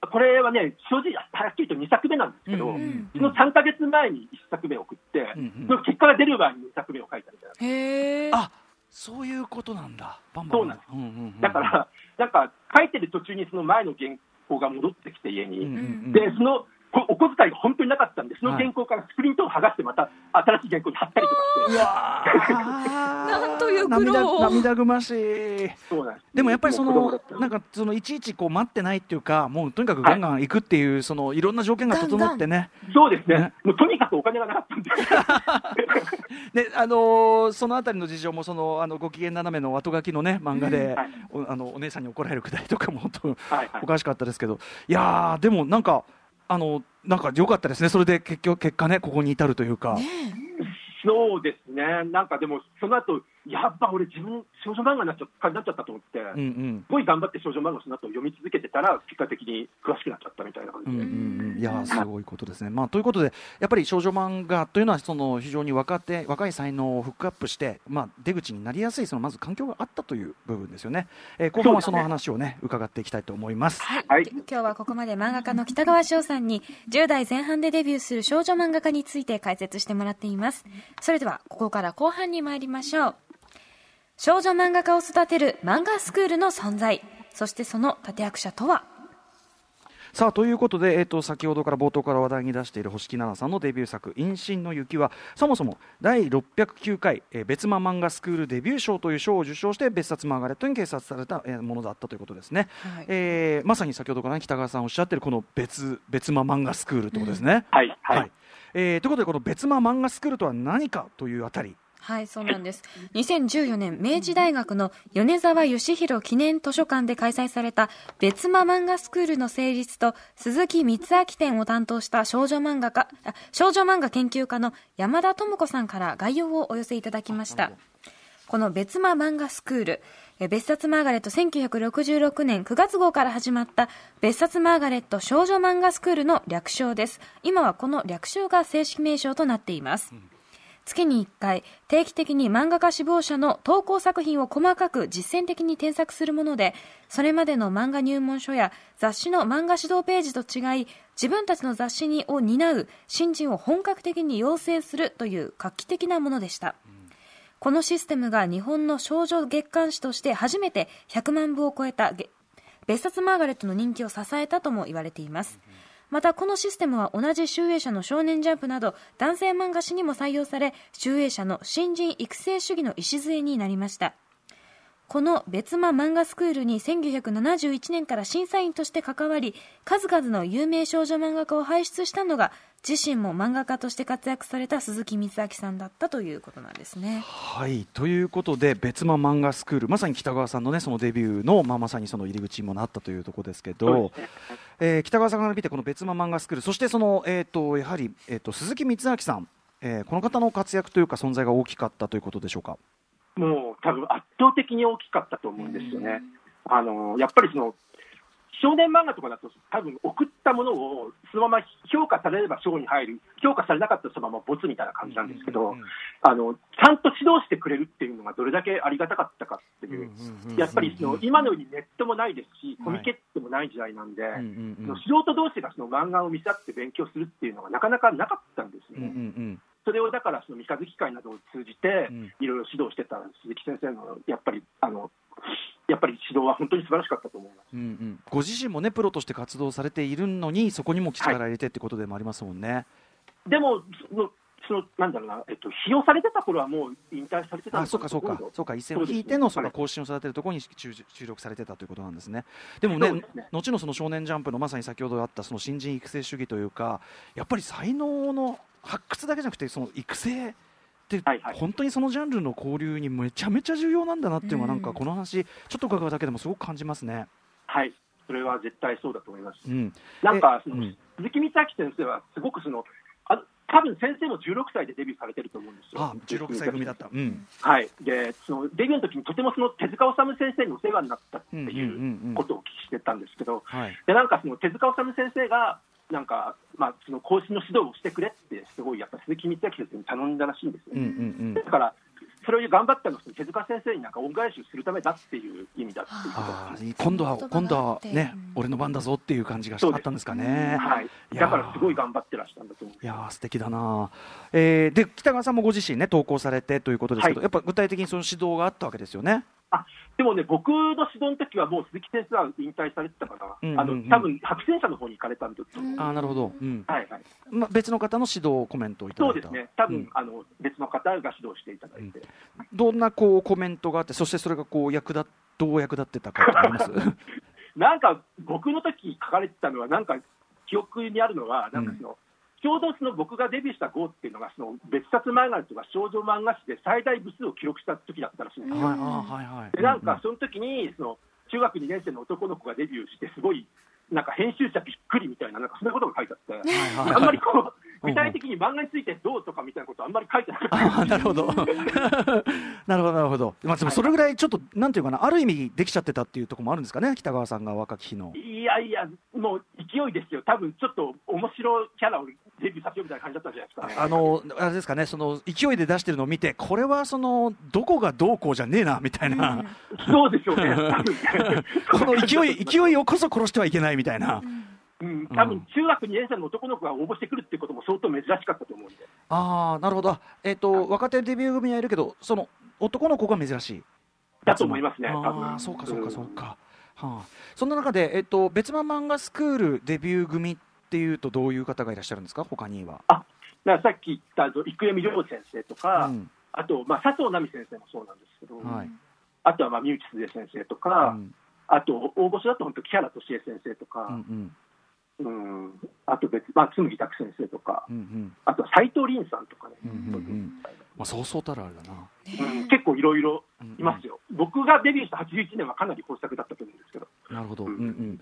これはね、正直、はっきりと2作目なんですけど、うんうん。その3か月前に1作目を送って、うんうん。その結果が出る前に2作目を書いたみたいな。へえ。あそういうことなんだ、バンバン。そうなんです。うんうんうんだから、なんか書いてる途中にその前の原稿が戻ってきて、家に。うんうんうん。で、そのこお小遣いが本当になかったんで、その原稿からスクリーントを剥がして、また新しい原稿に貼ったりとかして、なんという苦労涙涙ぐましい。そうなんです。でもやっぱりそのなんかそのいちいちこう待ってないっていうかもうとにかくガンガン行くっていうそのいろんな条件が整ってね。そうですね。ね、もうとにかくお金がなかったんで、であのーそのあたりの事情もそのあのご機嫌斜めの後書きのね漫画で、はい。おあのお姉さんに怒られるくだりとかも本当はいはい。おかしかったですけど。いやーでもなんかあのなんか良かったですね。それで結局結果ねここに至るというか。そうですね、なんかでも、その後やっぱ俺、自分、少女漫画になっちゃったなっちゃったと思って、うんうすんごい頑張って少女漫画をその後読み続けてたら、結果的に詳しくなっちゃったみたいな感じで。うんうんうん、いやーすごいことですね。まあ、ということで、やっぱり少女漫画というのはその非常に若手若い才能をフックアップして、まあ、出口になりやすいそのまず環境があったという部分ですよね。えー後半はその話をね伺っていきたいと思います。はい、はいき今日はここまで漫画家の北川翔さんに10代前半でデビューする少女漫画家について解説してもらっていますそれではここから後半に参りましょう少女漫画家を育てる漫画スクールの存在。そしてその立役者とは？さあということで、えー、と先ほどから冒頭から話題に出している星木奈々さんのデビュー作「陰神の雪」はそもそも第609回、えー、別間漫画スクールデビュー賞という賞を受賞して別冊マーガレットに掲載された、えー、ものだったということですね、はい、えー、まさに先ほどから、ね、北川さんおっしゃってるこの別別間漫画スクールということですね。うん、はい、はい、はい、えー、ということでこの別間漫画スクールとは何かというあたりはい、そうなんです。2014年、明治大学の米沢義弘記念図書館で開催された別間漫画スクールの成立と鈴木光明展を担当した少女漫画家、少女漫画研究家の山田智子さんから概要をお寄せいただきました。この別間漫画スクール、別冊マーガレット1966年9月号から始まった別冊マーガレット少女漫画スクールの略称です。今はこの略称が正式名称となっています。うん月に1回定期的に漫画家志望者の投稿作品を細かく実践的に添削するものでそれまでの漫画入門書や雑誌の漫画指導ページと違い自分たちの雑誌にを担う新人を本格的に養成するという画期的なものでした、このシステムが日本の少女月刊誌として初めて100万部を超えた別冊マーガレットの人気を支えたとも言われています、またこのシステムは同じ集英社の少年ジャンプなど男性漫画誌にも採用され集英社の新人育成主義の礎になりました。この別間漫画スクールに1971年から審査員として関わり数々の有名少女漫画家を輩出したのが自身も漫画家として活躍された鈴木光明さんだったということなんですね。はいということで別間漫画スクールまさに北川さんの,、ね、そのデビューの、まあ、まさにその入り口にもなったというところですけど、えー、北川さんから見てこの別間漫画スクールそしてその、えーと、やはり、えーと、鈴木光明さん、えー、この方の活躍というか存在が大きかったということでしょうか？もう多分圧倒的に大きかったと思うんですよね。あのやっぱりその少年漫画とかだと、多分送ったものをそのまま評価されれば賞に入る、評価されなかったらそのままボツみたいな感じなんですけど、あのちゃんと指導してくれるっていうのがどれだけありがたかったかっていう、やっぱりその今のようにネットもないですし、コミケットもない時代なんで、素人同士がその漫画を見せ合って勉強するっていうのがなかなかなかったんですよね。それをだからその三日月会などを通じて、いろいろ指導してた鈴木先生のやっぱりあのやっぱり指導は本当に素晴らしかったと思います、うんうん、ご自身もねプロとして活動されているのにそこにも力入れてってことでもありますもんね。はい、でもそのなんだろうな、えっと、使用されてた頃はもう引退されてたあそうかそうか、そうか。一線を引いてのその更新をされてるところに注力されてたということなんですね。でもね、ね。後のその少年ジャンプのまさに先ほどあったその新人育成主義というか、やっぱり才能の発掘だけじゃなくて、その育成で、はいはい、本当にそのジャンルの交流にめちゃめちゃ重要なんだなっていうのは、なんかこの話、ちょっと伺うだけでもすごく感じますね。はい、それは絶対そうだと思います。うん、なんかその、うん、鈴木光明先生は、すごくその、あ多分先生も16歳でデビューされてると思うんですよ。ああ16歳組だった。うん、はい。で、そのデビューの時にとてもその手塚治虫先生にお世話になったっていうことをお聞きしてたんですけど、でなんかその手塚治虫先生がなんか、まあ、その更新の指導をしてくれって、すごいやっぱ鈴木光明先生に頼んだらしいんですね。うんうんうん、だからそれを頑張ったのは手塚先生になんか恩返しをするためだっていう意味だっていうこと今度は今度はね、うん、俺の番だぞっていう感じがあったんですかね。はい。だからすごい頑張ってらしたんだと思う。いや素敵だな。えー、で北川さんもご自身ね投稿されてということですけど、はい、やっぱ具体的にその指導があったわけですよね。あでもね、僕の指導の時はもう鈴木先生は引退されてたから、うんうんうん、あの多分白戦車の方に行かれたんですあなるほど、うん、はいはい。まあ、別の方の指導コメントをいただいた。そうですね、多分、うん、あの別の方が指導していただいて、うん、どんなこうコメントがあって、そしてそれがこう役立どう役立ってたかとあります？なんか僕の時書かれてたのは、なんか記憶にあるのは、なんかその、ちょうどその僕がデビューした号っていうのが、その別冊漫画とか少女漫画誌で最大部数を記録した時だったらしいんですよ。はいはい、でなんかその時にその中学2年生の男の子がデビューして、すごいなんか編集者びっくりみたいな、なんかそんなことが書いてあって、あんまりこう、具体的に漫画についてどうとかみたいなことあんまり書いてなかった。なるほど、なるほど、なるほど、まあ、でもそれぐらいちょっと、なんていうかな、ある意味できちゃってたっていうところもあるんですかね、北川さんが若き日の。いやいや、もう勢いですよ、多分ちょっと面白いキャラをデビューさせようみたいな感じだったんじゃないですか、ね、あのあれですかね、その勢いで出してるのを見て、これはそのどこがどうこうじゃねえなみたいな、そうでしょうね、この勢い勢いをこそ殺してはいけないみたいな。うん、多分中学2年生の男の子が応募してくるっていうことも相当珍しかったと思うんで。ああ、なるほど。えっ、ー、と、若手デビュー組はいるけど、その男の子が珍しい。だと思いますね、あ多分。ーそうかそうかそううん。か、はあ、そんな中で、えっと、別間漫画スクールデビュー組っていうとどういう方がいらっしゃるんですか？他には、だからさっき言ったあの生見亮先生とか、うんあと、まあ、佐藤奈美先生もそうなんですけど、はい。あとはまあ三内鈴江先生とうか、ん。あと大御所だと本当、木原敏恵先生とうんか、うんうん。あと別、まあ、紬拓先生とか、うんうん。あとは斎藤凛さんとかね、うんうんうん。まあ、そうそうたるあるだな、うん結構いろいろうんうん。いますよ、僕がデビューした81年はかなり豊作だったと思うんですけど、なるほど、ううんんうん、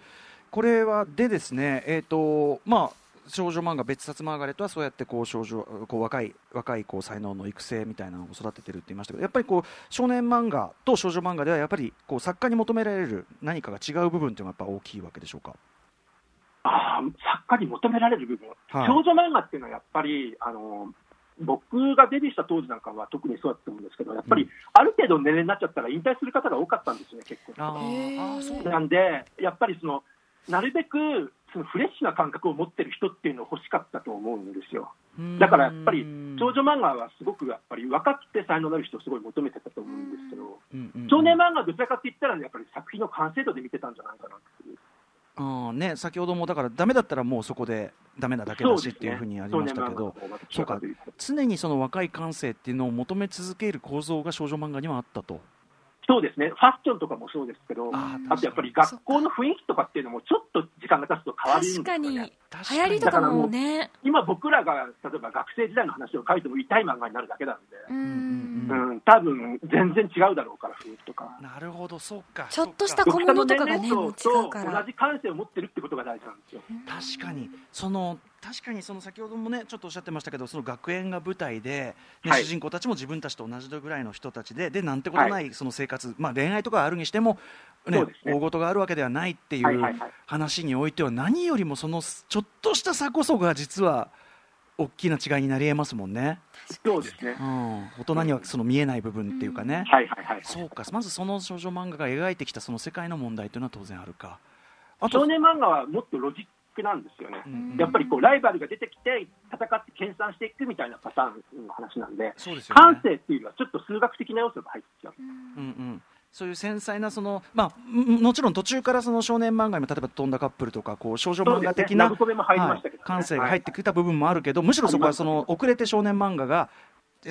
これはでですね、えっ、とまあ少女漫画別冊マーガレットはそうやってこう少女こう若い若いこう才能の育成みたいなのを育ててるって言いましたけどやっぱりこう少年漫画と少女漫画ではやっぱりこう作家に求められる何かが違う部分っていうのがやっぱ大きいわけでしょうか？あー作家に求められる部分、はい少女漫画っていうのはやっぱり、あの僕がデビューした当時なんかは特にそうだったと思うんですけど、やっぱりうんある程度の年齢になっちゃったら引退する方が多かったんですよね、結構。なんで、やっぱりそのなるべくそのフレッシュな感覚を持ってる人っていうのを欲しかったと思うんですよ。だからやっぱり少女漫画はすごくやっぱり若くて才能のある人をすごい求めてたと思うんですけど、少年漫画はどちらかって言ったら、ね、やっぱり作品の完成度で見てたんじゃないかなっていう。あーね、先ほどもだからダメだったらもうそこでダメなだけだしっていうふうにありましたけど、そうか常にその若い感性っていうのを求め続ける構造が少女漫画にはあったと。そうですね、ファッションとかもそうですけど、あとやっぱり学校の雰囲気とかっていうのも、ちょっと時間が経つと変わるんですよ、ね、確かに。流行りとかもね。今、僕らが例えば学生時代の話を書いても痛い漫画になるだけなんで、ううんん。うん、多分全然違うだろうから、雰囲気とか。なるほど、そうか。ちょっとした小物とかがね違うかとら。同じ感性を持ってるってことが大事なんですよ。確かに。その確かにその先ほどもねちょっとおっしゃってましたけどその学園が舞台で、ねはい。主人公たちも自分たちと同じぐらいの人たちででなんてことないその生活、まあ恋愛とかあるにしても、ねね。大事があるわけではないっていうはいはいはい。話においては何よりもそのちょっとした差こそが実は大きな違いになり得ますもんね、そうですね。う。ん、大人にはその見えない部分っていうかね、はいはいはい。そうか。まずその少女漫画が描いてきたその世界の問題というのは当然あるか。少年漫画はもっとロジックなんですよね。うん。やっぱりこうライバルが出てきて戦って研鑽していくみたいなパターンの話なんで、そうですよね。感性っていうよりはちょっと数学的な要素が入っちゃう。うんうん、そういう繊細なその、まあ、ももちろん途中からその少年漫画にも例えば飛んだカップルとかこう少女漫画的な、ね。はい感性が入ってきた部分もあるけど、むしろそこはその遅れて少年漫画が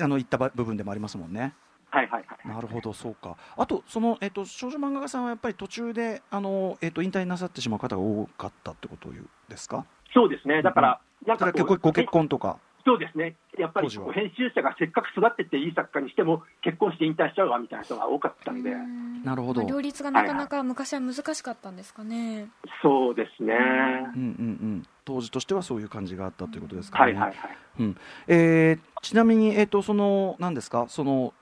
あのいった部分でもありますもんね。はいはいはい。なるほど、そうか。あと、その、えっと、少女漫画家さんはやっぱり途中で、あの、えっと、引退なさってしまう方が多かったってことですか？そうですね。だから、なんそれかこうはごご結婚とか？そうですね。やっぱり編集者がせっかく育ってっていい作家にしても結婚して引退しちゃうわみたいな人が多かったんで、なるほどまあ両立がなかなか昔は難しかったんですかね。そうですね。うんうんうん。当時としてはそういう感じがあったということですかね。はいはいはい。うんえーちなみに、えー、とそのなんですか？その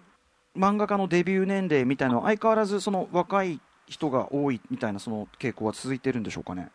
漫画家のデビュー年齢みたいなのは相変わらずその若い人が多いみたいなその傾向は続いてるんでしょうかね？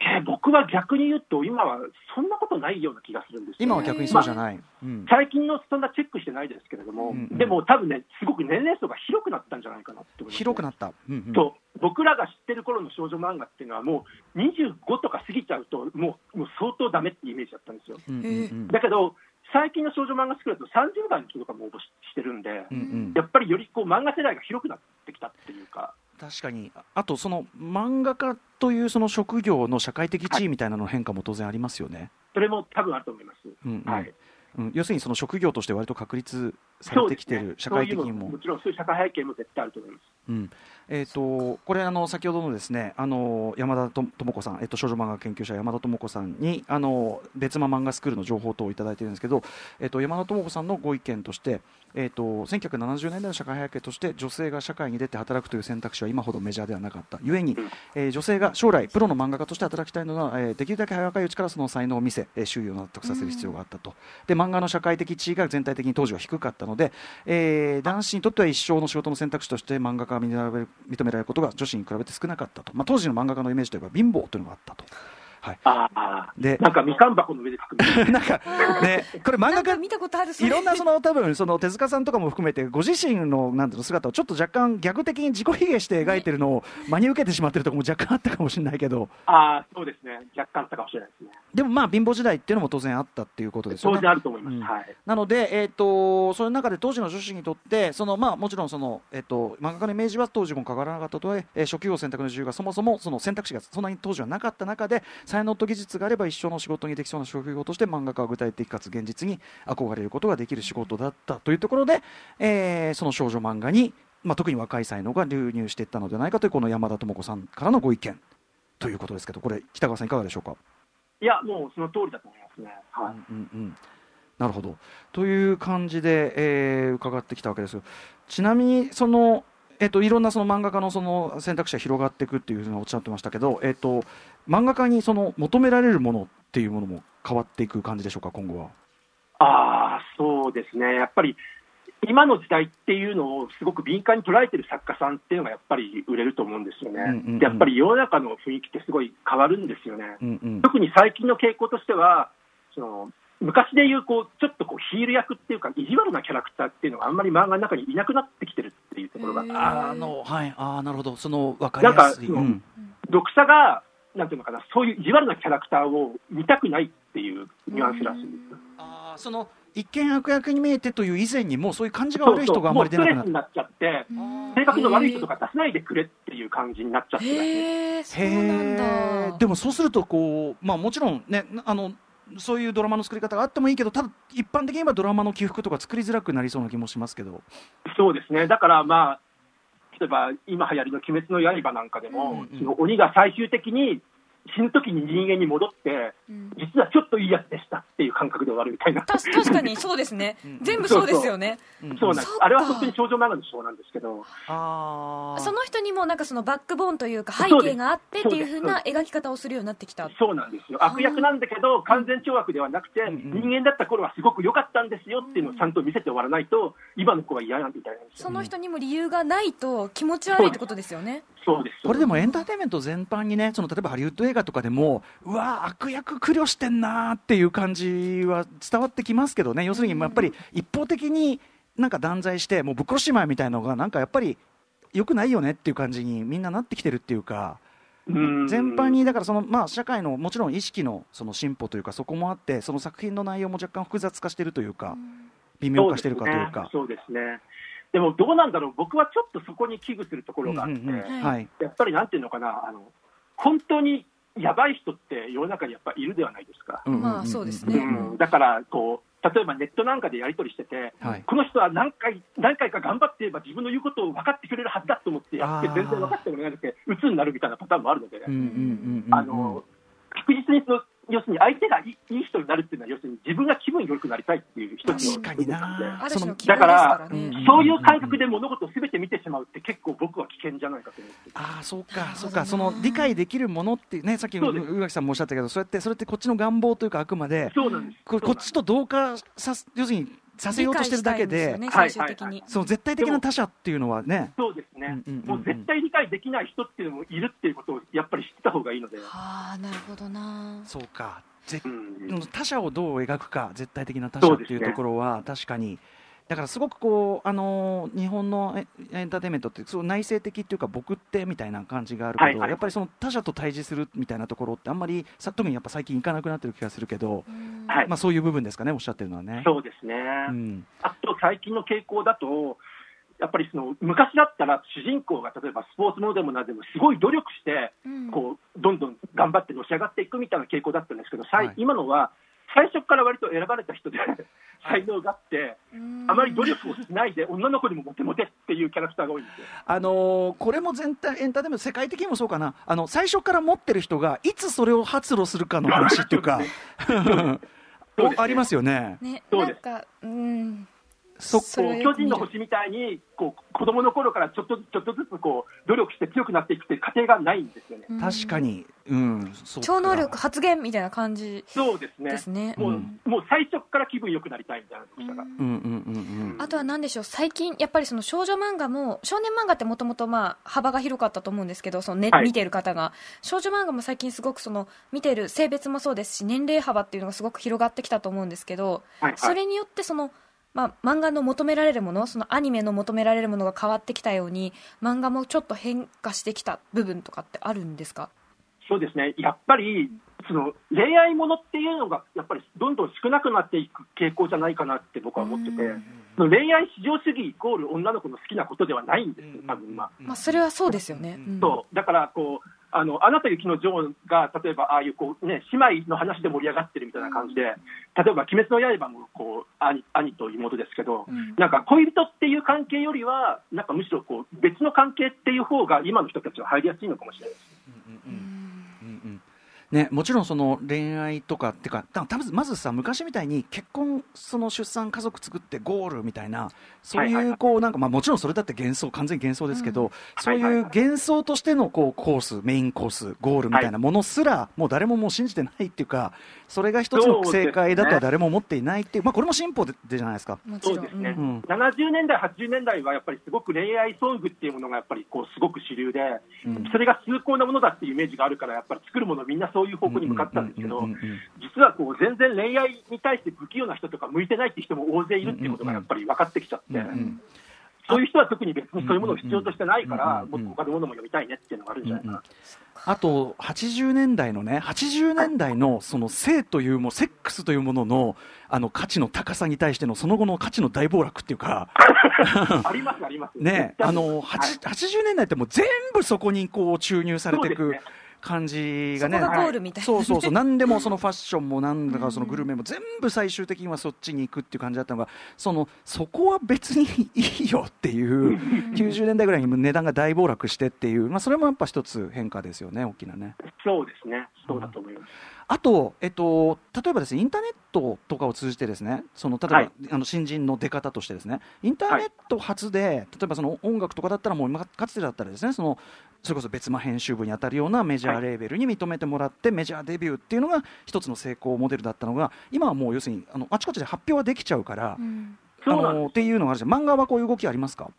えー僕は逆に言うと、今はそんなことないような気がするんですよ今は逆にそうじゃない、うん。最近のそんなチェックしてないですけれども、うんうん。でも多分ね、すごく年齢層が広くなったんじゃないかなって思います、広くなった、うんうん。と僕らが知ってる頃の少女漫画っていうのは、もう25とか過ぎちゃうと、もうもう相当ダメってイメージだったんですよ。うんうんうん。だけど、最近の少女漫画スクールだと30代の人とかも応募ししてるんで、うんうん。やっぱりよりこう漫画世代が広くなってきたっていうか、確かに。あとその漫画家というその職業の社会的地位みたいなの変化も当然ありますよね、それも多分あると思います。うんうん。はいうん、要するにその職業として割と確立されてきてる、社会的にも。もちろんそういう社会背景も絶対あると思います。うん。えー、とこれあの、先ほどのですねあの山田と智子さん、えっと、少女漫画研究者山田智子さんにあの別間漫画スクールの情報等をいただいているんですけど、えっと、山田智子さんのご意見として、えっと、1970年代の社会背景として女性が社会に出て働くという選択肢は今ほどメジャーではなかった。ゆえに、えー女性が将来プロの漫画家として働きたいのは、えーできるだけ若いうちからその才能を見せ、えー周囲を納得させる必要があったと、で漫画の社会的地位が全体的に当時は低かったので、えー男子にとっては一生の仕事の選択肢として漫画家が認められる認められることが女子に比べて少なかったと、まあ、当時の漫画家のイメージといえば貧乏というのがあったと。はい、ああ、でなんかみかん箱の上で書くな。なんかね、これ漫画家見たことあるいろんなその多分その手塚さんとかも含めてご自身のなんていうの姿をちょっと若干逆的に自己卑下して描いてるのを真に受けてしまってるところも若干あったかもしれないけど、ああ、そうですね、若干あったかもしれないですね。でもまあ貧乏時代っていうのも当然あったっていうことですよね。当然あると思います。うんはい。なので、えー、とその中で当時の女子にとってその、まあ、もちろんその、えー、と漫画家のイメージは当時も変わらなかったとはいええー職業選択の自由がそもそもその選択肢がそんなに当時はなかった中で才能と技術があれば一生の仕事にできそうな職業として漫画家は具体的かつ現実に憧れることができる仕事だったというところで、えーその少女漫画に、まあ、特に若い才能が流入していったのではないかというこの山田智子さんからのご意見ということですけどこれ北川さんいかがでしょうか？いや、もうその通りだと思いますね。はい。うんうん、なるほどという感じで、えー伺ってきたわけですよちなみにその、えっといろんなその漫画家のその選択肢が広がっていくっていうふうにおっしゃってましたけど、えっと漫画家にその求められるものっていうものも変わっていく感じでしょうか今後は？ああ、そうですね。やっぱり、今の時代っていうのをすごく敏感に捉えてる作家さんっていうのがやっぱり売れると思うんですよね。うんうんうんでやっぱり世の中の雰囲気ってすごい変わるんですよね。うんうん特に最近の傾向としては、その昔でいうこうちょっとこうヒール役っていうか、意地悪なキャラクターっていうのがあんまり漫画の中にいなくなってきてるっていうところがあのはいあーなるほどその分かりやすい。なんかうん読者が、なんていうのかな、そういう意地悪なキャラクターを見たくないっていうニュアンスらしいんですよ。あーその一見悪役に見えてという以前にもうそういう感じが悪い人があんまり出なくなるもうストレスになっちゃって、性格の悪い人とか出さないでくれっていう感じになっちゃってへえそうなんへだー。でもそうするとこう、まあ、もちろんねあのそういうドラマの作り方があってもいいけどただ一般的に言えばドラマの起伏とか作りづらくなりそうな気もしますけど。そうですね、だからまあ、例えば今流行りの鬼滅の刃なんかでも、うんうん。その鬼が最終的に死ぬ時に人間に戻って、うん。実はちょっといいやつでしたっていう感覚で終わるみたいな、確かにそうですね。うん。全部そうですよね。うん。そうなんです。あれは本当に少女漫画の章なんですけど、その人にもなんかそのバックボーンというか背景があってっていう風な描き方をするようになってきた。そうなんですよ、悪役なんだけど、完全懲悪ではなくて、人間だった頃はすごく良かったんですよっていうのをちゃんと見せて終わらないと、今の子は嫌なんみたいなんですよ。その人にも理由がないと気持ち悪いってことですよねそうですこれでもエンターテインメント全般にねその例えばハリウッド映画とかでもうわ悪役苦慮してんなーっていう感じは伝わってきますけどね要するにやっぱり一方的になんか断罪してもうぶっ殺しちまえみたいなのがなんかやっぱり良くないよねっていう感じにみんななってきてるっていうか。うん全般にだからその、まあ、社会のもちろん意識のその進歩というかそこもあってその作品の内容も若干複雑化しているというか微妙化しているかというか。そうですね。でもどうなんだろう、僕はちょっとそこに危惧するところがあって、うんうんうん。はい。はいやっぱりなんていうのかな、あの本当にやばい人って世の中にやっぱいるではないですか。まあそうですうねん。だからこう、例えばネットなんかでやり取りしてて、はい。この人は何回何回か頑張っていれば自分の言うことを分かってくれるはずだと思ってやって、全然分かってもらえなくて、鬱になるみたいなパターンもあるので、うんうんうんうん。あの確実にその要するに相手がいいいい人になるっていうのは、要するに自分が気分良くなりたいっていう一つの確かにな。だからら、ねそういう感覚で物事をすべて見てしまうって結構僕は危険じゃないかと思って。ああそうかそうか。その理解できるものってねさっき宇垣さんもおっしゃったけどそうやってそれってこっちの願望というかあくまでそうなんです。こっちと同化さす要するにさせようとしてるだけでね最終的に。その絶対的な他者っていうのはねそうですね、うんうんうんうん。もう絶対理解できない人っていうのもいるっていうことをやっぱり知ってた方がいいので、はあなるほどな。そうか。ぜうん他者をどう描くか絶対的な他者っていうところは確かにだからすごくこう、あのー日本のエエンターテインメントってすごい内省的っていうか僕ってみたいな感じがあるけど、はいはい。やっぱりその他者と対峙するみたいなところってあんまりさ特にやっぱ最近いかなくなってる気がするけど、うんはい。まあ、そういう部分ですかねおっしゃってるのはね。そうですね、うん。あと最近の傾向だと、やっぱりその昔だったら主人公が例えばスポーツものでもなんでもすごい努力してうんこうどんどん頑張ってのし上がっていくみたいな傾向だったんですけど、はい。今のは最初から割と選ばれた人で 才能があって、うん。あまり努力をしないで女の子にもモテモテっていうキャラクターが多いんですよ。あのーこれも全体エンターテインメント世界的にもそうかな。あの最初から持ってる人がいつそれを発露するかの話っていうか。ありますよね。ねそうです。なんかうんそこう巨人の星みたいにこう子供の頃からちょっとちょっとずつこう努力して強くなっていくっていう過程がないんですよね。うん。確かに、うん、超能力発現みたいな感じそうですね。ですね。もう、うん。もう最初から気分良くなりたいみたいな読者が。うんうんうんうん。あとは何でしょう。最近やっぱりその少女漫画も少年漫画ってもともとまあ幅が広かったと思うんですけどその、ねはい。見てる方が。少女漫画も最近すごくその見てる性別もそうですし年齢幅っていうのがすごく広がってきたと思うんですけど、はいはい。それによってその、まあ、漫画の求められるものそのアニメの求められるものが変わってきたように漫画もちょっと変化してきた部分とかってあるんですか？そうですね、やっぱりその恋愛ものっていうのが、やっぱりどんどん少なくなっていく傾向じゃないかなって僕は思ってて、その恋愛至上主義イコール女の子の好きなことではないんですよ、多分今。まあ、それはそうですよね。うんそうだからこうあの、アナと雪の女王が、例えばああいうこう、ね、姉妹の話で盛り上がってるみたいな感じで、例えば、鬼滅の刃もこう兄兄と妹ですけど、うんなんか恋人っていう関係よりは、なんかむしろこう別の関係っていう方が、今の人たちは入りやすいのかもしれないです。うんうんね、もちろんその恋愛とかっていうかた多分まずさ昔みたいに結婚その出産家族作ってゴールみたいなそうはいうこうなんかまあもちろんそれだって幻想完全に幻想ですけど、そういはいはい。う幻想としてのこうコースメインコースゴールみたいなものすら、もう誰ももう信じてないっていうかそれが一つの正解だとは誰も思っていないっていうまあこれも進歩ででじゃないですか。もちろん。そうですね、うん。70年代、80年代はやっぱりすごく恋愛ソングっていうものがやっぱりこうすごく主流で、うん。それが崇高なものだっていうイメージがあるから、やっぱり作るもの、みんなそういう方向に向かったんですけど実はこう全然恋愛に対して不器用な人とか向いてないって人も大勢いるっていうことがやっぱり分かってきちゃって、そういう人は特に別にそういうものを必要としてないから、もっと他のものも読みたいねっていうのがあるんじゃないかな。あと80年代のね80年代のその性というもセックスというもののあの価値の高さに対してのその後の価値の大暴落っていうか。あります、あります。ねあの、はい八80年代ってもう全部そこにこう注入されていくね感じがねそこがゴールみたいな。そうそうそう。何でもそのファッションもなんだかそのグルメも全部最終的にはそっちに行くっていう感じだったのがそのそこは別にいいよっていう90年代ぐらいに値段が大暴落してっていう、まあ、それもやっぱ一つ変化ですよね大きなね。そうですね、そうだと思います。あと、えっと、例えばですね、インターネットとかを通じてですね、その例えば、はい。あの新人の出方としてですね、インターネット初で、例えばその音楽とかだったらもう今かつてだったらですね、そのそれこそ別間編集部に当たるようなメジャーレーベルに認めてもらって、メジャーデビューっていうのが一つの成功モデルだったのが、今はもう要するにあのあちこちで発表はできちゃうから、うんあのっていうのがあるじゃん。漫画はこういう動きありますか？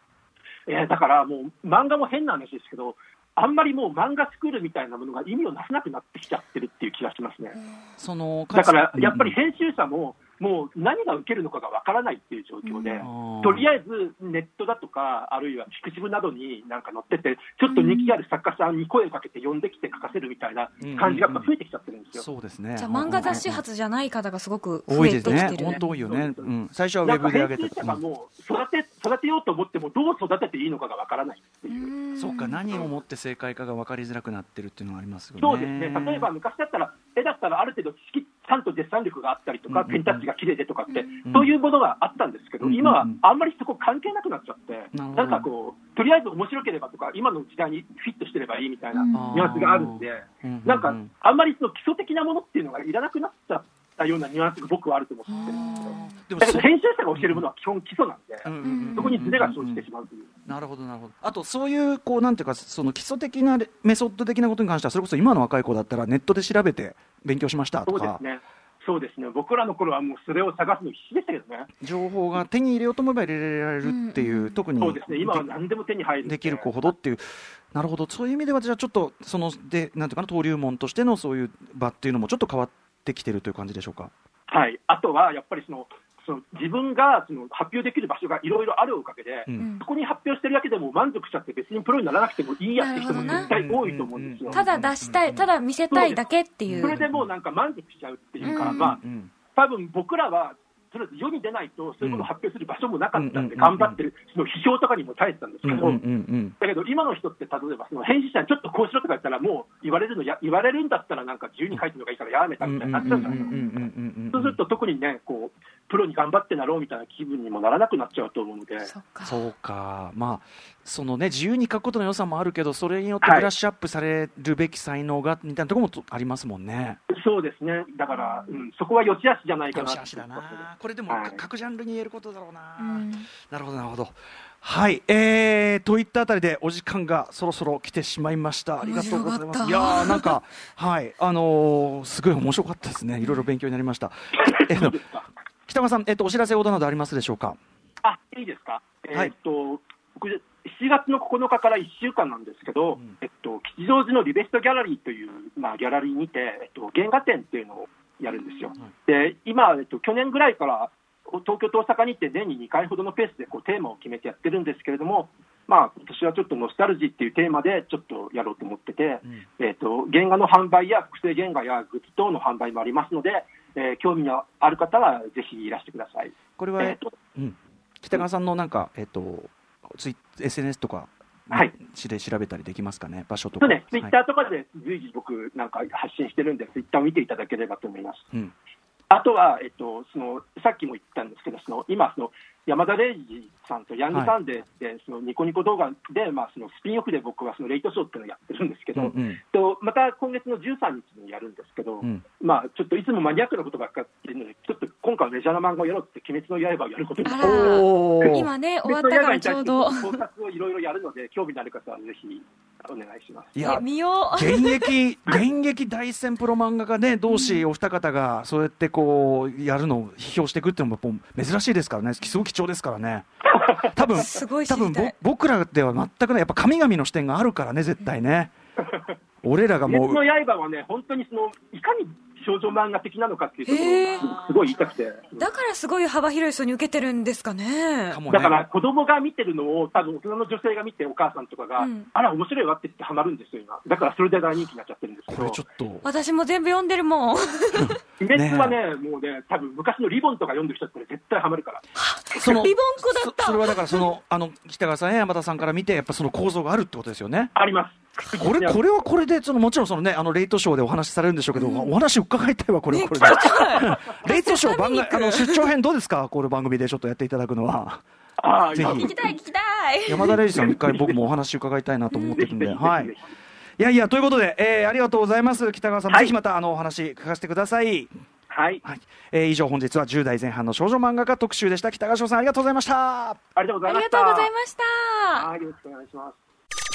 えーだからもう漫画も変な話ですけど、あんまりもう漫画作るみたいなものが意味をなさなくなってきちゃってるっていう気がしますね。そのだからやっぱりうん編集者も、もう何が受けるのかがわからないっていう状況で、うんとりあえずネットだとか、あるいはピクシブなどになんか載ってて、ちょっと人気ある作家さんに声をかけて呼んできて書かせるみたいな感じが増えてきちゃってるんですよ。そうですね。じゃあ漫画雑誌発じゃない方がすごく増多いですえてきてる。ね。本当多いよね。最初はウェブで上げて編集者がもう育て育てようと思っても、どう育てていいのかがわからないっていう。うんそうか何をもって正解かが分かりづらくなってるっていうのがありますよね。そうですね、例えば昔だったら、絵だったらある程度知識、ちゃんとデッサン力があったりとか、うんペンタッチが綺麗でとかって、うんそういうものがあったんですけど、うん今はあんまりそこ関係なくなっちゃって、なんかこう、とりあえず面白ければとか、今の時代にフィットしてればいいみたいなうんニュアンスがあるんで、うん。なんか、あんまりその基礎的なものっていうのがいらなくなっちゃったようなニュアンスが僕はあると思ってるんですよ。でもそだけど編集者が教えるものは基本基礎なんで、うんうんうんそこにズレが生じてしまうという。なるほどなるほどあとそういうこうなんていうかその基礎的なレメソッド的なことに関してはそれこそ今の若い子だったらネットで調べて勉強しましたとかそうですね。そうですね。僕らの頃はもうそれを探すの必死でしたけどね。情報が手に入れようと思えば入れられるっていう、うん特にそうですね。今は何でも手に入るんできる子ほどっていうなるほどそういう意味ではじゃあちょっとそのでなんていうかな登竜門としてのそういう場っていうのもちょっと変わってきてるという感じでしょうか？はい、あとはやっぱりそのその自分がその発表できる場所がいろいろあるおかげで、うん。そこに発表してるだけでも満足しちゃって、別にプロにならなくてもいいやって人も絶対多いと思うんですよ。ただ出したい、ただ見せたいだけっていう。それでもうなんか満足しちゃうっていうか、うん。まあうん。多分僕らはとりあえず世に出ないと、そういうことを発表する場所もなかったんで、うん頑張ってる、その批評とかにも耐えてたんですけど、だけど今の人って、例えばその編集者にちょっとこうしろとか言ったら、もう言われるのや言われるんだったら、なんか自由に書いてるのがいいからやめたみたいになっちゃうじゃないですか。そうすると特にね、こう、プロに頑張ってなろうみたいな気分にもならなくなっちゃうと思うので。そうか、まあ、そのね、自由に書くことの良さもあるけど、それによってはいブラッシュアップされるべき才能が、みたいなところもとありますもんね。そうですね、だから、うん、そこは良し悪しじゃないかなしだな。これでも、はいか各ジャンルに言えることだろうな。うんなるほど、なるほど。はい、えー、といったあたりでお時間がそろそろ来てしまいました。ありがとうございます。いやー、なんか、はい、あのーすごい面白かったですね。いろいろ勉強になりました。えっとそうで、すか。北川さん、えっと、お知らせことなどありますでしょうか？あ、いいですか？えはいーっと、僕、7月の9日から1週間なんですけど、んえっと、吉祥寺のリベストギャラリーという、まあ、ギャラリーにて、えっと、原画展っていうのをやるんですよ。で、今、えっと、去年ぐらいから、東京と大阪に行って年に2回ほどのペースでこうテーマを決めてやってるんですけれども、まあ今年はちょっとノスタルジーっていうテーマでちょっとやろうと思ってて、えっ、と、原画の販売や複製原画やグッズ等の販売もありますので、えー興味のある方はぜひいらしてください。これは、えっ、と、うん、北川さんのなんか、えっと、ツイ SNS とか、はい。しで調べたりできますかね、場所とか。そうね、ツイッタはい。ーとかで随時僕なんか発信してるんで、ツイッターを見ていただければと思います。うん。あとは、えっと、そのさっきも言ったんですけど、その今その、山田礼二さんとヤングサンデーって、そのニコニコ動画で、まあ、そのスピンオフで僕はそのレイトショーっていうのをやってるんですけど、うんうんとまた今月の13日にやるんですけど、うんまあ、ちょっといつもマニアックなことばっかってるので、ちょっと今回はメジャーな漫画をやろうって、鬼滅の刃をやることになっ今ね、終わったからちょうど。考察をいろいろやるので、興味のある方はぜひお願いします。いやえ見よう。現役 現役大戦プロ漫画家ね同士お二方がそうやってこうやるのを批評していくっていうのも珍しいですからね。すごく貴重ですからね。多分すごい知多分僕らでは全くねやっぱ神々の視点があるからね絶対ね。俺らがもう。の刃はね、本当にそのいかに少女漫画的なのかっていうところをすごい言いたくて。だからすごい幅広い人に受けてるんですかねか。もねだから子供が見てるのを、多分大人の女性が見て、お母さんとかが、うんあら、面白いわって言ってハマるんですよ、今。だからそれで大人気になっちゃってるんですけど、これちょっと私も全部読んでるもん。鬼滅はね、もうね、多分昔のリボンとか読んでる人だったら絶対ハマるから。そのリボン子だったそそれはだからそのあの北川さんや山田さんから見てやっぱその構造があるってことですよねあります。これこれはこれでそのもちろんそのねあのレイトショーでお話しされるんでしょうけど、お話伺いたいわこれはこれで、レイトショー番外あの出張編どうですかこの番組でちょっとやっていただくのは。ああ、ぜひ。今聞きたい聞きたい。山田礼二さん一回僕もお話伺いたいなと思ってるんで はい。いやいやということで、えー、ありがとうございます。北川さん、はい。ぜひまたあのお話聞かせてください。はい。はい、えー、以上本日は10代前半の少女漫画家特集でした。北川翔さんありがとうございました。ありがとうござありがいました。とうございました。はい、よろしくお願いします。